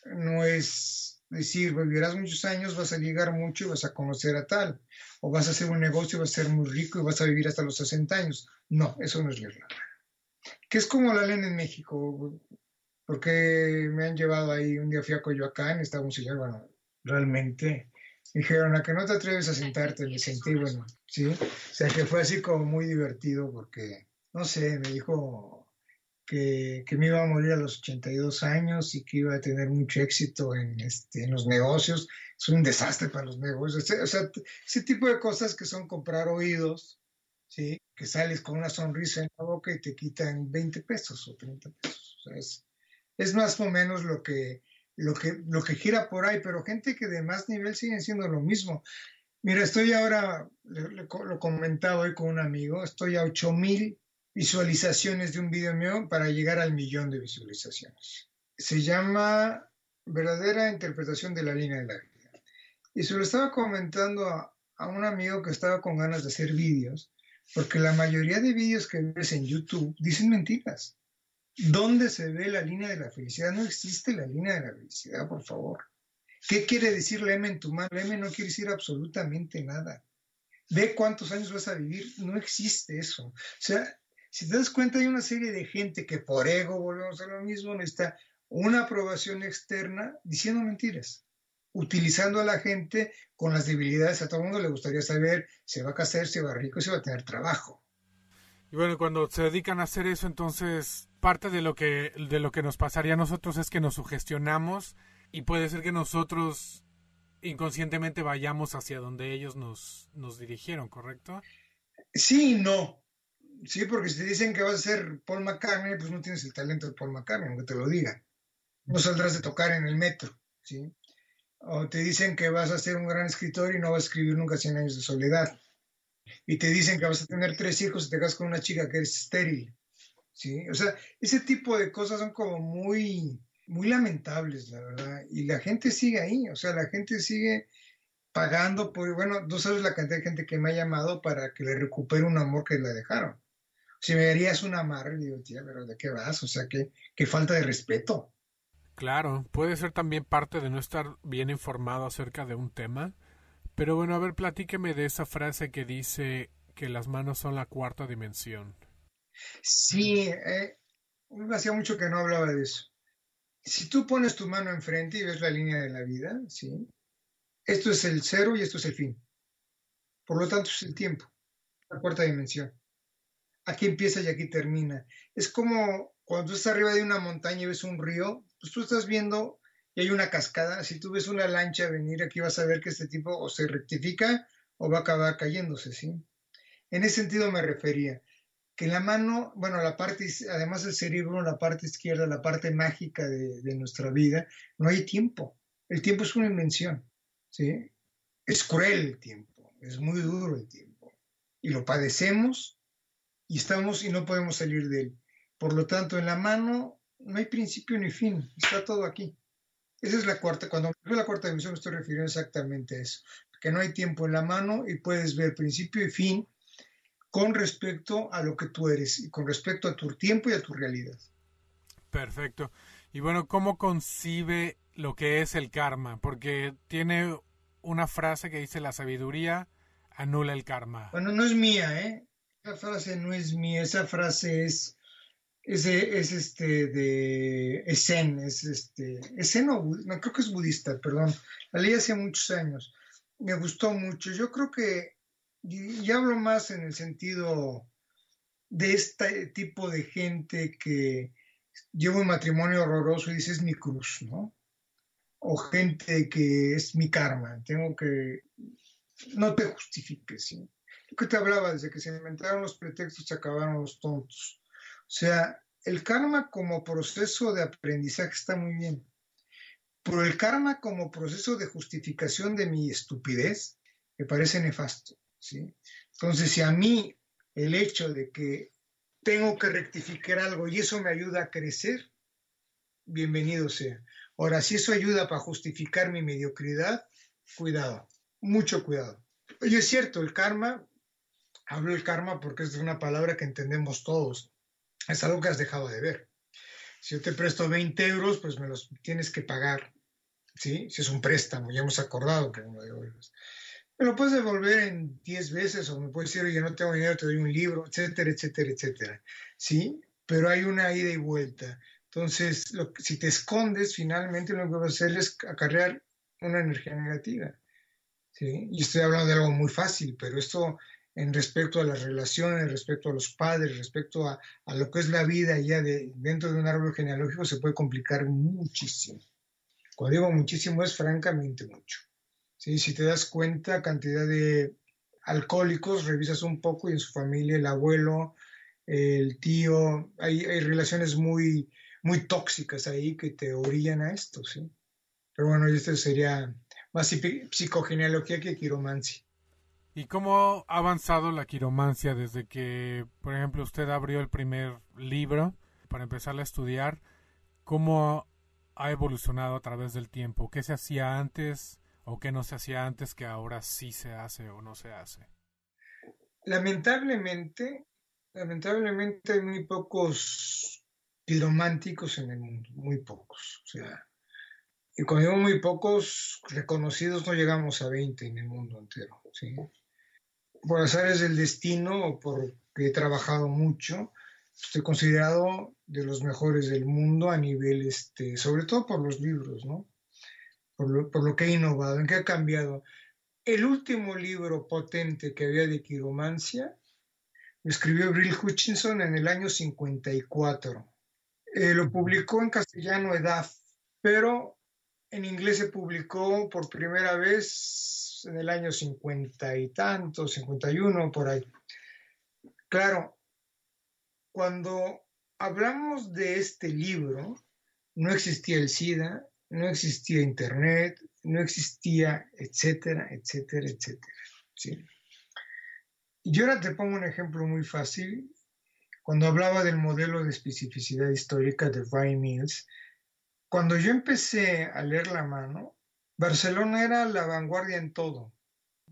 no es decir, vivirás muchos años, vas a llegar mucho y vas a conocer a tal, o vas a hacer un negocio, vas a ser muy rico y vas a vivir hasta los 60 años. No, eso no es leer la Que es como la ley en México, porque me han llevado ahí, un día fui a Coyoacán, estaba un señor, bueno, realmente dijeron, a que no te atreves a sentarte, me sentí, bueno, sí, o sea que fue así como muy divertido porque, no sé, me dijo que, que me iba a morir a los 82 años y que iba a tener mucho éxito en, este, en los negocios, es un desastre para los negocios, o sea, ese tipo de cosas que son comprar oídos, ¿sí? que sales con una sonrisa en la boca y te quitan 20 pesos o 30 pesos, o sea, es, es más o menos lo que lo que, lo que gira por ahí, pero gente que de más nivel siguen siendo lo mismo. Mira, estoy ahora, lo comentaba hoy con un amigo, estoy a 8000 visualizaciones de un video mío para llegar al millón de visualizaciones. Se llama Verdadera Interpretación de la Línea de la Vida. Y se lo estaba comentando a, a un amigo que estaba con ganas de hacer vídeos, porque la mayoría de vídeos que ves en YouTube dicen mentiras. ¿Dónde se ve la línea de la felicidad? No existe la línea de la felicidad, por favor. ¿Qué quiere decir la en tu mano? La M no quiere decir absolutamente nada. Ve cuántos años vas a vivir. No existe eso. O sea, si te das cuenta, hay una serie de gente que por ego, volvemos a lo mismo, necesita una aprobación externa diciendo mentiras, utilizando a la gente con las debilidades. A todo el mundo le gustaría saber, se va a casar, se va a rico, se va a tener trabajo.
Y bueno, cuando se dedican a hacer eso, entonces parte de lo que de lo que nos pasaría a nosotros es que nos sugestionamos y puede ser que nosotros inconscientemente vayamos hacia donde ellos nos, nos dirigieron, ¿correcto?
Sí y no. Sí, porque si te dicen que vas a ser Paul McCartney, pues no tienes el talento de Paul McCartney, aunque te lo digan. No saldrás de tocar en el metro, ¿sí? O te dicen que vas a ser un gran escritor y no vas a escribir nunca 100 años de soledad y te dicen que vas a tener tres hijos y te casas con una chica que es estéril. ¿sí? O sea, ese tipo de cosas son como muy, muy lamentables, la verdad. Y la gente sigue ahí, o sea, la gente sigue pagando por, bueno, tú sabes la cantidad de gente que me ha llamado para que le recupere un amor que le dejaron. Si me dirías una amarre, digo, tía, pero ¿de qué vas? O sea, qué, qué falta de respeto.
Claro, puede ser también parte de no estar bien informado acerca de un tema pero bueno, a ver, platíqueme de esa frase que dice que las manos son la cuarta dimensión.
Sí, eh, hacía mucho que no hablaba de eso. Si tú pones tu mano enfrente y ves la línea de la vida, ¿sí? Esto es el cero y esto es el fin. Por lo tanto, es el tiempo, la cuarta dimensión. Aquí empieza y aquí termina. Es como cuando tú estás arriba de una montaña y ves un río, pues tú estás viendo y hay una cascada, si tú ves una lancha venir aquí vas a ver que este tipo o se rectifica o va a acabar cayéndose, ¿sí? En ese sentido me refería, que la mano, bueno, la parte, además del cerebro, la parte izquierda, la parte mágica de, de nuestra vida, no hay tiempo. El tiempo es una invención, ¿sí? Es cruel el tiempo, es muy duro el tiempo. Y lo padecemos y estamos y no podemos salir de él. Por lo tanto, en la mano no hay principio ni fin, está todo aquí. Esa es la cuarta, cuando me la cuarta dimensión me estoy refiriendo exactamente a eso, que no hay tiempo en la mano y puedes ver principio y fin con respecto a lo que tú eres y con respecto a tu tiempo y a tu realidad.
Perfecto. Y bueno, ¿cómo concibe lo que es el karma? Porque tiene una frase que dice la sabiduría anula el karma.
Bueno, no es mía, ¿eh? Esa frase no es mía, esa frase es es, es este de es Zen, es este, es Zen o no, creo que es budista, perdón. La leí hace muchos años. Me gustó mucho. Yo creo que, y, hablo más en el sentido de este tipo de gente que lleva un matrimonio horroroso y dice es mi cruz, ¿no? O gente que es mi karma, tengo que, no te justifiques, ¿sí? Que te hablaba, desde que se inventaron los pretextos se acabaron los tontos o sea, el karma como proceso de aprendizaje está muy bien, pero el karma como proceso de justificación de mi estupidez me parece nefasto. ¿sí? Entonces, si a mí el hecho de que tengo que rectificar algo y eso me ayuda a crecer, bienvenido sea. Ahora, si eso ayuda para justificar mi mediocridad, cuidado, mucho cuidado. Y es cierto, el karma, hablo del karma porque es una palabra que entendemos todos es algo que has dejado de ver. Si yo te presto 20 euros, pues me los tienes que pagar, ¿sí? Si es un préstamo, ya hemos acordado que no me Me lo puedes devolver en 10 veces o me puedes decir, oye, no tengo dinero, te doy un libro, etcétera, etcétera, etcétera, ¿sí? Pero hay una ida y vuelta. Entonces, lo, si te escondes, finalmente lo que vas a hacer es acarrear una energía negativa, ¿sí? Y estoy hablando de algo muy fácil, pero esto en respecto a las relaciones, respecto a los padres, respecto a, lo que es la vida ya de, dentro de un árbol genealógico se puede complicar muchísimo. Cuando digo muchísimo es francamente mucho. ¿Sí? Si te das cuenta, cantidad de alcohólicos, revisas un poco y en su familia el abuelo, el tío, hay, hay relaciones muy, muy tóxicas ahí que te orillan a esto, ¿sí? Pero bueno, esto sería más psicogenealogía que quiromancia.
¿Y cómo ha avanzado la quiromancia desde que, por ejemplo, usted abrió el primer libro para empezar a estudiar? ¿Cómo ha evolucionado a través del tiempo? ¿Qué se hacía antes o qué no se hacía antes que ahora sí se hace o no se hace?
Lamentablemente, lamentablemente hay muy pocos quirománticos en el mundo, muy pocos. O sea, y cuando digo muy pocos reconocidos, no llegamos a 20 en el mundo entero. ¿sí? Por azares del destino o porque he trabajado mucho, estoy considerado de los mejores del mundo a nivel, este, sobre todo por los libros, ¿no? Por lo, por lo que he innovado, en qué ha cambiado. El último libro potente que había de quiromancia lo escribió Brill Hutchinson en el año 54. Eh, lo publicó en castellano Edad, pero en inglés se publicó por primera vez en el año 50 y tanto, 51, por ahí. Claro, cuando hablamos de este libro, no existía el SIDA, no existía Internet, no existía, etcétera, etcétera, etcétera. Y ahora te pongo un ejemplo muy fácil. Cuando hablaba del modelo de especificidad histórica de Ryan Mills, cuando yo empecé a leer la mano, Barcelona era la vanguardia en todo,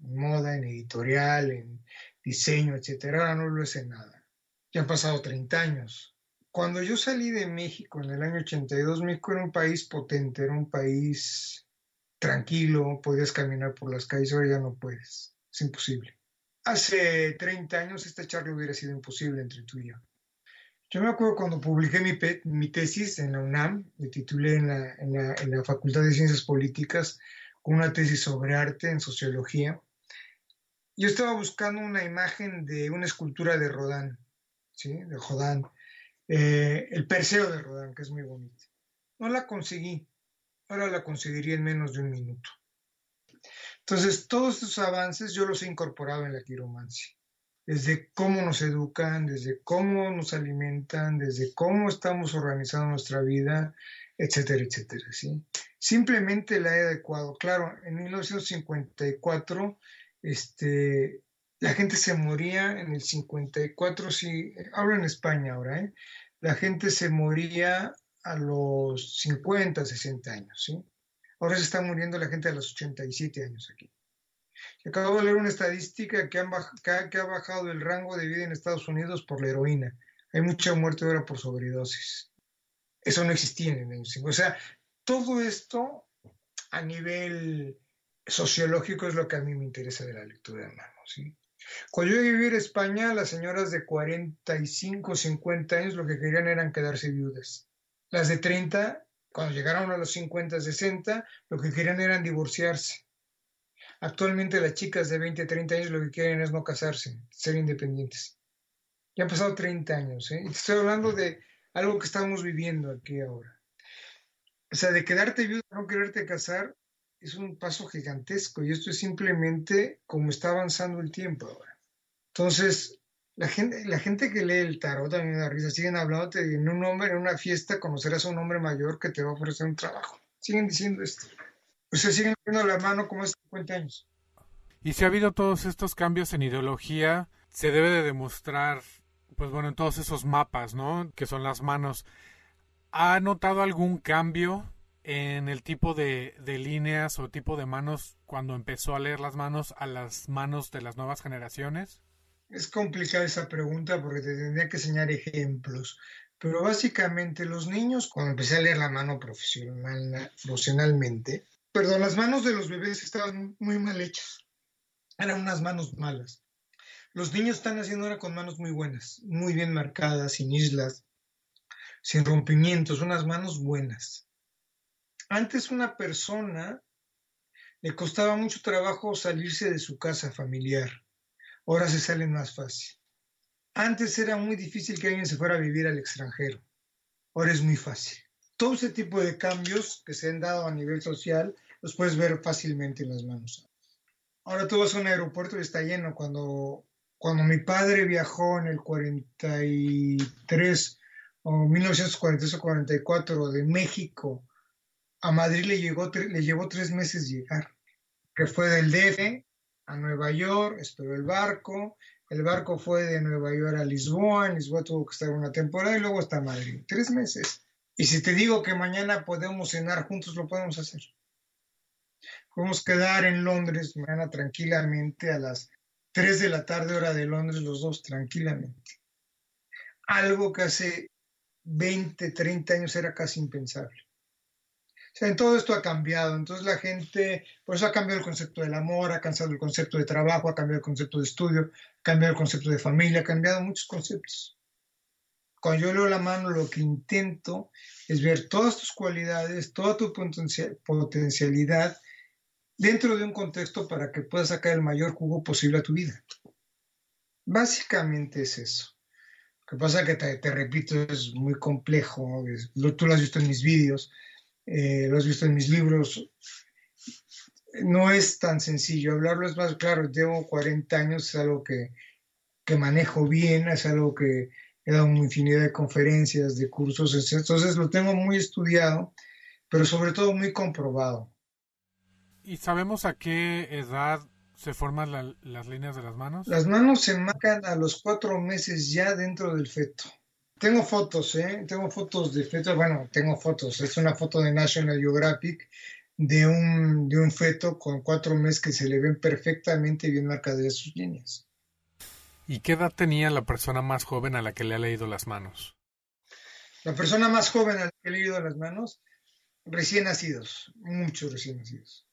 en moda, en editorial, en diseño, etcétera. No lo es en nada. Ya han pasado 30 años. Cuando yo salí de México en el año 82, México era un país potente, era un país tranquilo, podías caminar por las calles, ahora ya no puedes, es imposible. Hace 30 años esta charla hubiera sido imposible entre tú y yo. Yo me acuerdo cuando publiqué mi, tesis en la UNAM, me titulé en la, Facultad de Ciencias Políticas con una tesis sobre arte en sociología. Yo estaba buscando una imagen de una escultura de Rodin, ¿sí? de Rodin, eh, el Perseo de Rodin, que es muy bonito. No la conseguí. ahora la conseguiría en menos de un minuto. Entonces, todos estos avances yo los he incorporado en la quiromancia. Desde cómo nos educan, desde cómo nos alimentan, desde cómo estamos organizando nuestra vida, etcétera, etcétera. ¿sí? Simplemente la he adecuado. Claro, en 1954, este, la gente se moría en el 54, sí, hablo en España ahora, ¿eh? la gente se moría a los 50, 60 años, ¿sí? Ahora se está muriendo la gente a los 87 años aquí. Acabo de leer una estadística que, ha bajado el rango de vida en Estados Unidos por la heroína. Hay mucha muerte ahora por sobredosis. Eso no existía en el año 50. O sea, todo esto a nivel sociológico es lo que a mí me interesa de la lectura de mano. ¿sí? Cuando yo llegué a España, las señoras de 45, 50 años lo que querían eran quedarse viudas. Las de 30 cuando llegaron a los 50, 60, lo que querían era divorciarse. Actualmente las chicas de 20, 30 años lo que quieren es no casarse, ser independientes. Ya han pasado 30 años, ¿eh? Y te estoy hablando de algo que estamos viviendo aquí ahora. O sea, de quedarte viudo, no quererte casar, es un paso gigantesco y esto es simplemente como está avanzando el tiempo ahora. Entonces, la gente, la gente que lee el tarot también da risa. Siguen hablando de en un hombre, en una fiesta, conocerás a un hombre mayor que te va a ofrecer un trabajo. Siguen diciendo esto. O sea, siguen poniendo la mano como hace 50 años.
Y si ha habido todos estos cambios en ideología, se debe de demostrar, pues bueno, en todos esos mapas, ¿no? Que son las manos. ¿Ha notado algún cambio en el tipo de, de líneas o tipo de manos cuando empezó a leer las manos a las manos de las nuevas generaciones?
Es complicada esa pregunta porque te tendría que enseñar ejemplos. Pero básicamente los niños, cuando empecé a leer la mano profesional, profesionalmente, perdón, las manos de los bebés estaban muy mal hechas. Eran unas manos malas. Los niños están haciendo ahora con manos muy buenas, muy bien marcadas, sin islas, sin rompimientos, unas manos buenas. Antes una persona le costaba mucho trabajo salirse de su casa familiar ahora se salen más fácil. Antes era muy difícil que alguien se fuera a vivir al extranjero, ahora es muy fácil. Todo ese tipo de cambios que se han dado a nivel social los puedes ver fácilmente en las manos. Ahora tú vas a un aeropuerto y está lleno. Cuando, cuando mi padre viajó en el 43 o 1943 o 44 de México a Madrid le, llegó, le llevó tres meses llegar, que fue del DF a Nueva York, esperó el barco, el barco fue de Nueva York a Lisboa, en Lisboa tuvo que estar una temporada y luego hasta Madrid, tres meses. Y si te digo que mañana podemos cenar juntos, lo podemos hacer. Podemos quedar en Londres mañana tranquilamente a las 3 de la tarde hora de Londres, los dos tranquilamente. Algo que hace 20, 30 años era casi impensable. O sea, en todo esto ha cambiado. Entonces la gente, por eso ha cambiado el concepto del amor, ha cambiado el concepto de trabajo, ha cambiado el concepto de estudio, ha cambiado el concepto de familia, ha cambiado muchos conceptos. Cuando yo leo la mano, lo que intento es ver todas tus cualidades, toda tu potencialidad dentro de un contexto para que puedas sacar el mayor jugo posible a tu vida. Básicamente es eso. Lo que pasa que te, repito, es muy complejo, tú lo has visto en mis vídeos, eh, lo has visto en mis libros, no es tan sencillo. Hablarlo es más claro, llevo 40 años, es algo que, que manejo bien, es algo que he dado una infinidad de conferencias, de cursos, entonces lo tengo muy estudiado, pero sobre todo muy comprobado.
¿Y sabemos a qué edad se forman las líneas de las manos?
Las manos se marcan a los cuatro meses ya dentro del feto. Tengo fotos, ¿eh? Tengo fotos de feto, bueno, tengo fotos. Es una foto de National Geographic de un, de un feto con cuatro meses que se le ven perfectamente bien marcadas sus líneas.
¿Y qué edad tenía la persona más joven a la que le ha leído las manos?
La persona más joven a la que le he leído las manos, recién nacidos, muchos recién nacidos.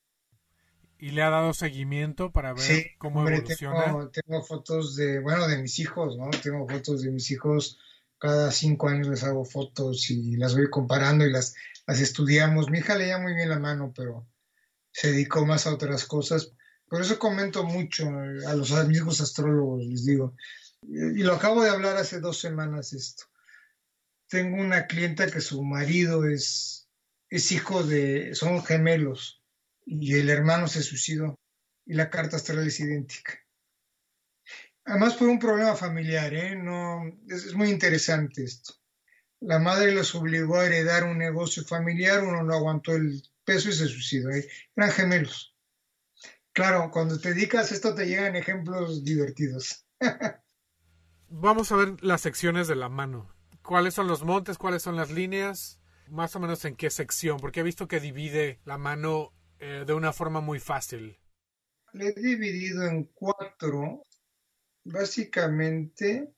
¿Y le ha dado seguimiento para ver cómo evoluciona?
Tengo, tengo, fotos de, bueno, de mis hijos, ¿no? Tengo fotos de mis hijos cada cinco años les hago fotos y las voy comparando y las, las estudiamos. Mi hija leía muy bien la mano, pero se dedicó más a otras cosas. Por eso comento mucho a los amigos astrólogos, les digo. Y lo acabo de hablar hace dos semanas esto. Tengo una clienta que su marido es es hijo de, son gemelos y el hermano se suicidó y la carta astral es idéntica. Además por un problema familiar, ¿eh? No, es, muy interesante esto. La madre los obligó a heredar un negocio familiar, uno no aguantó el peso y se suicidó. ¿eh? Eran gemelos. Claro, cuando te dedicas esto te llegan ejemplos divertidos.
Vamos a ver las secciones de la mano. ¿Cuáles son los montes? ¿Cuáles son las líneas? Más o menos en qué sección, porque he visto que divide la mano eh, de una forma muy fácil.
Le he dividido en cuatro, básicamente.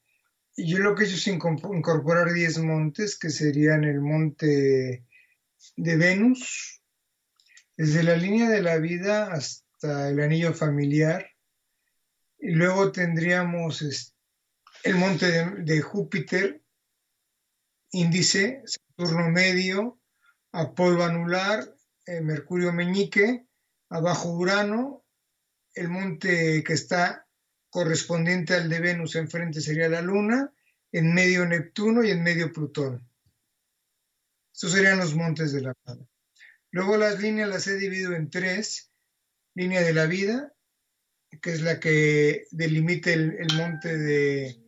Yo lo que he hecho es incorporar diez montes, que serían el monte de Venus, desde la línea de la vida hasta el anillo familiar. Y luego tendríamos el monte de Júpiter, índice, Saturno medio, Apolo anular, eh, Mercurio meñique, abajo Urano, el monte que está correspondiente al de Venus enfrente sería la Luna, en medio Neptuno y en medio Plutón. Estos serían los montes de la mano. Luego las líneas las he dividido en tres. Línea de la vida, que es la que delimita el, monte de,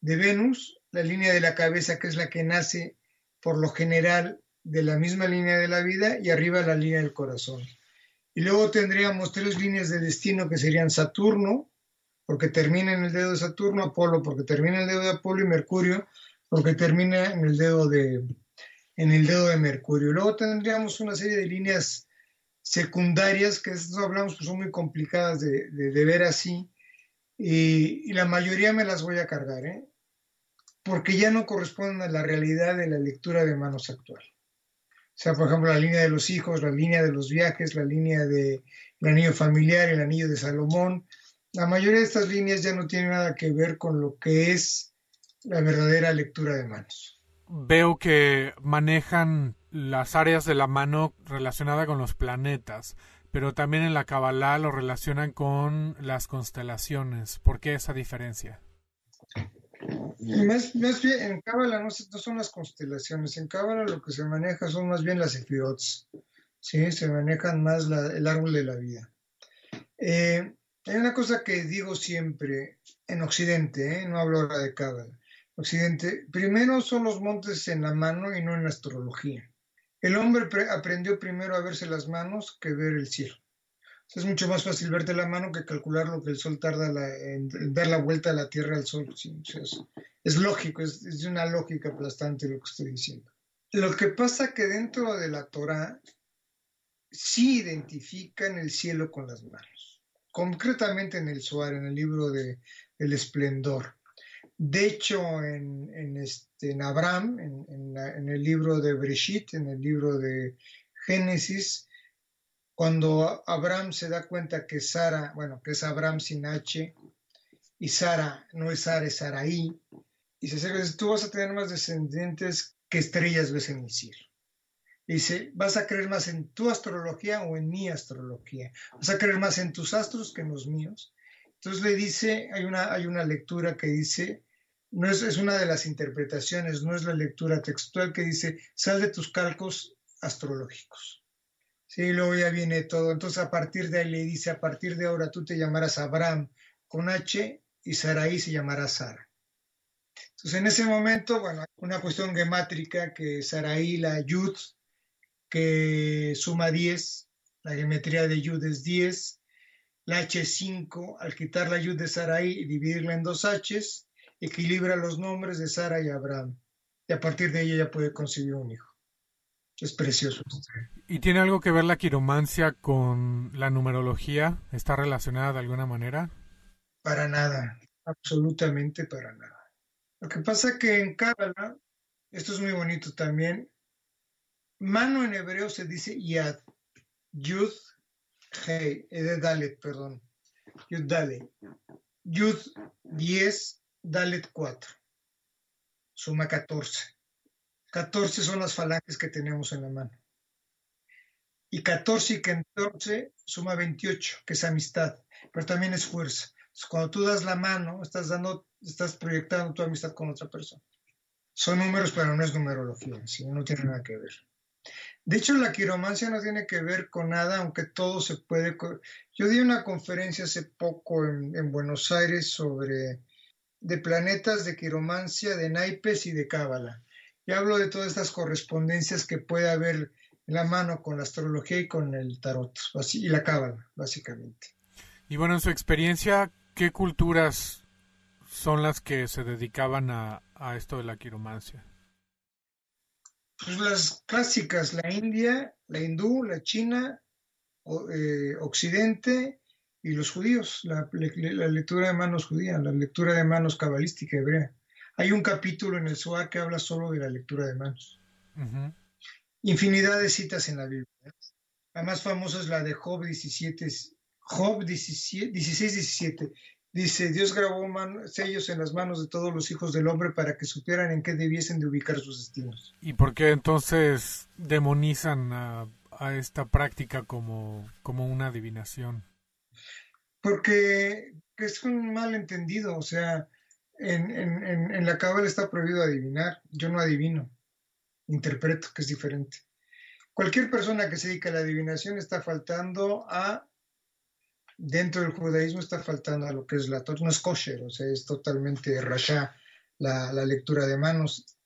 Venus. La línea de la cabeza, que es la que nace por lo general de la misma línea de la vida y arriba la línea del corazón. Y luego tendríamos tres líneas de destino que serían Saturno, porque termina en el dedo de Saturno, Apolo, porque termina en el dedo de Apolo y Mercurio, porque termina en el dedo de, en el dedo de Mercurio. Luego tendríamos una serie de líneas secundarias, que no hablamos, que son muy complicadas de, ver así, y, la mayoría me las voy a cargar, ¿eh? porque ya no corresponden a la realidad de la lectura de manos actual. O sea, por ejemplo, la línea de los hijos, la línea de los viajes, la línea del anillo familiar, el anillo de Salomón. La mayoría de estas líneas ya no tienen nada que ver con lo que es la verdadera lectura de manos.
Veo que manejan las áreas de la mano relacionada con los planetas, pero también en la Kabbalah lo relacionan con las constelaciones. ¿Por qué esa diferencia?
En Cábala no, son las constelaciones, en Cábala lo que se maneja son más bien las efirots, ¿sí? se manejan más el árbol de la vida. Eh, hay una cosa que digo siempre en Occidente, ¿eh? no hablo ahora de Cábala. Occidente, primero son los montes en la mano y no en la astrología. El hombre aprendió primero a verse las manos que ver el cielo es mucho más fácil verte la mano que calcular lo que el Sol tarda en, dar la vuelta a la Tierra al Sol. es, lógico, es, es, una lógica aplastante lo que estoy diciendo. Lo que pasa que dentro de la Torah sí identifican el cielo con las manos, concretamente en el Suar, en el libro de, del esplendor. De hecho, en, en, este, en Abraham, en, en, el libro de Breshit, en el libro de Génesis, cuando Abraham se da cuenta que Sara, bueno, que es Abraham sin H, y Sara no es Sara, es Saraí, y se dice, tú vas a tener más descendientes que estrellas ves en el cielo. dice, vas a creer más en tu astrología o en mi astrología. Vas a creer más en tus astros que en los míos. Entonces le dice, hay una, hay una lectura que dice, no es, es una de las interpretaciones, no es la lectura textual que dice, sal de tus calcos astrológicos. Sí, luego ya viene todo. Entonces a partir de ahí le dice, a partir de ahora tú te llamarás Abraham con H y Saraí se llamará Sara. Entonces en ese momento, bueno, una cuestión gemátrica que Saraí, la Yud, que suma 10, la geometría de Yud es 10, la H es 5, al quitar la Yud de Saraí y dividirla en dos Hs, equilibra los nombres de Sara y Abraham. Y a partir de ella ya puede concebir un hijo. Es precioso.
¿Y tiene algo que ver la quiromancia con la numerología? ¿Está relacionada de alguna manera?
Para nada, absolutamente para nada. Lo que pasa que en Cábala, esto es muy bonito también, mano en hebreo se dice yad, yud, hey, de dalet, perdón, yud dalet, yud 10, dalet 4, suma 14. 14 son las falanges que tenemos en la mano. Y 14 y 14 suma 28, que es amistad, pero también es fuerza. cuando tú das la mano, estás dando, estás proyectando tu amistad con otra persona. Son números, pero no es numerología, no tiene nada que ver. De hecho, la quiromancia no tiene que ver con nada, aunque todo se puede... Yo di una conferencia hace poco en, Buenos Aires sobre de planetas de quiromancia, de naipes y de cábala. Y hablo de todas estas correspondencias que puede haber en la mano con la astrología y con el tarot, y la cábala, básicamente.
Y bueno, en su experiencia, ¿qué culturas son las que se dedicaban a, esto de la quiromancia?
Pues las clásicas, la India, la hindú, la China, eh, Occidente y los judíos, la, lectura de manos judía, la lectura de manos cabalística hebrea. Hay un capítulo en el Zohar que habla solo de la lectura de manos. Infinidad de citas en la Biblia. La más famosa es la de Job 17, Job 16, 17. Dice, Dios grabó sellos en las manos de todos los hijos del hombre para que supieran en qué debiesen de ubicar sus destinos.
¿Y por qué entonces demonizan a, esta práctica como, como una adivinación?
Porque es un malentendido, o sea, en, la cábala está prohibido adivinar, yo no adivino, interpreto, que es diferente. Cualquier persona que se dedica a la adivinación está faltando a dentro del judaísmo está faltando a lo que es la Torah, no es kosher, o sea, es totalmente rasha la, lectura de manos,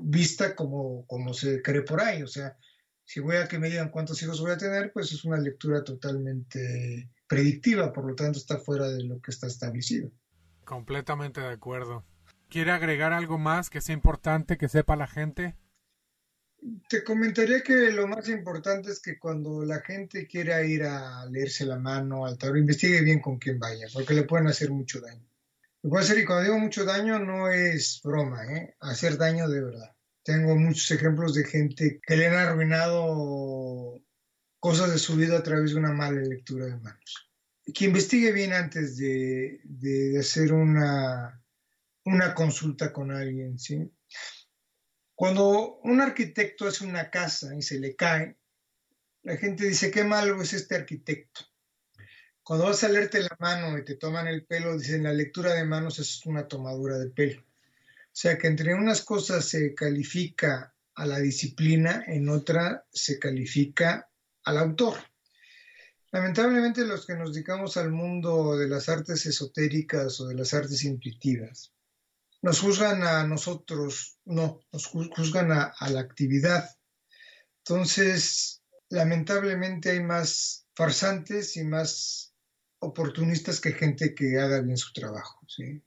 vista como, como se cree por ahí, o sea, si voy a que me digan cuántos hijos voy a tener, pues es una lectura totalmente predictiva, por lo tanto está fuera de lo que está establecido.
Completamente de acuerdo. ¿Quiere agregar algo más que sea importante que sepa la gente?
Te comentaría que lo más importante es que cuando la gente quiera ir a leerse la mano al tarot, investigue bien con quién vaya, porque le pueden hacer mucho daño. Le puede hacer, y cuando digo mucho daño, no es broma, ¿eh? hacer daño de verdad. Tengo muchos ejemplos de gente que le han arruinado cosas de su vida a través de una mala lectura de manos. Que investigue bien antes de, de hacer una, una consulta con alguien, ¿sí? Cuando un arquitecto hace una casa y se le cae, la gente dice, qué malo es este arquitecto. Cuando vas a leerte la mano y te toman el pelo, dicen, la lectura de manos es una tomadura de pelo. O sea que entre unas cosas se califica a la disciplina, en otra se califica al autor. Lamentablemente los que nos dedicamos al mundo de las artes esotéricas o de las artes intuitivas, nos juzgan a nosotros, no, nos juzgan a, la actividad. Entonces, lamentablemente hay más farsantes y más oportunistas que gente que haga bien su trabajo, ¿sí?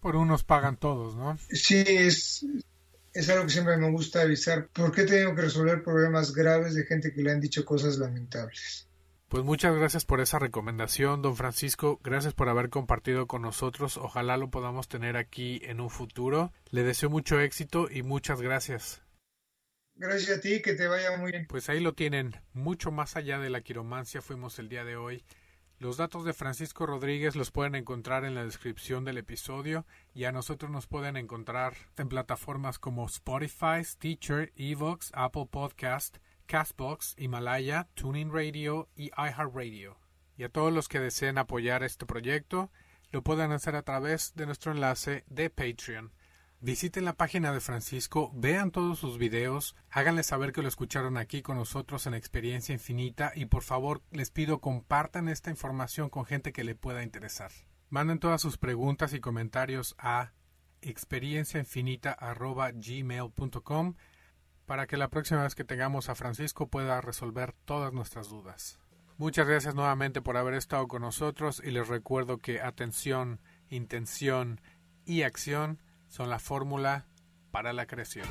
Por unos pagan todos, ¿no?
Sí, es, es algo que siempre me gusta avisar. ¿Por qué tengo que resolver problemas graves de gente que le han dicho cosas lamentables?
Pues muchas gracias por esa recomendación, don Francisco. Gracias por haber compartido con nosotros. Ojalá lo podamos tener aquí en un futuro. Le deseo mucho éxito y muchas gracias.
Gracias a ti, que te vaya muy bien.
Pues ahí lo tienen. Mucho más allá de la quiromancia fuimos el día de hoy. Los datos de Francisco Rodríguez los pueden encontrar en la descripción del episodio y a nosotros nos pueden encontrar en plataformas como Spotify, Stitcher, Evox, Apple Podcast, Castbox, Himalaya, Tuning Radio y iHeartRadio. Y a todos los que deseen apoyar este proyecto, lo pueden hacer a través de nuestro enlace de Patreon. Visiten la página de Francisco, vean todos sus videos, háganle saber que lo escucharon aquí con nosotros en Experiencia Infinita y por favor les pido compartan esta información con gente que le pueda interesar. Manden todas sus preguntas y comentarios a experienciainfinita.gmail.com para que la próxima vez que tengamos a Francisco pueda resolver todas nuestras dudas. Muchas gracias nuevamente por haber estado con nosotros y les recuerdo que atención, intención y acción son la fórmula para la creación.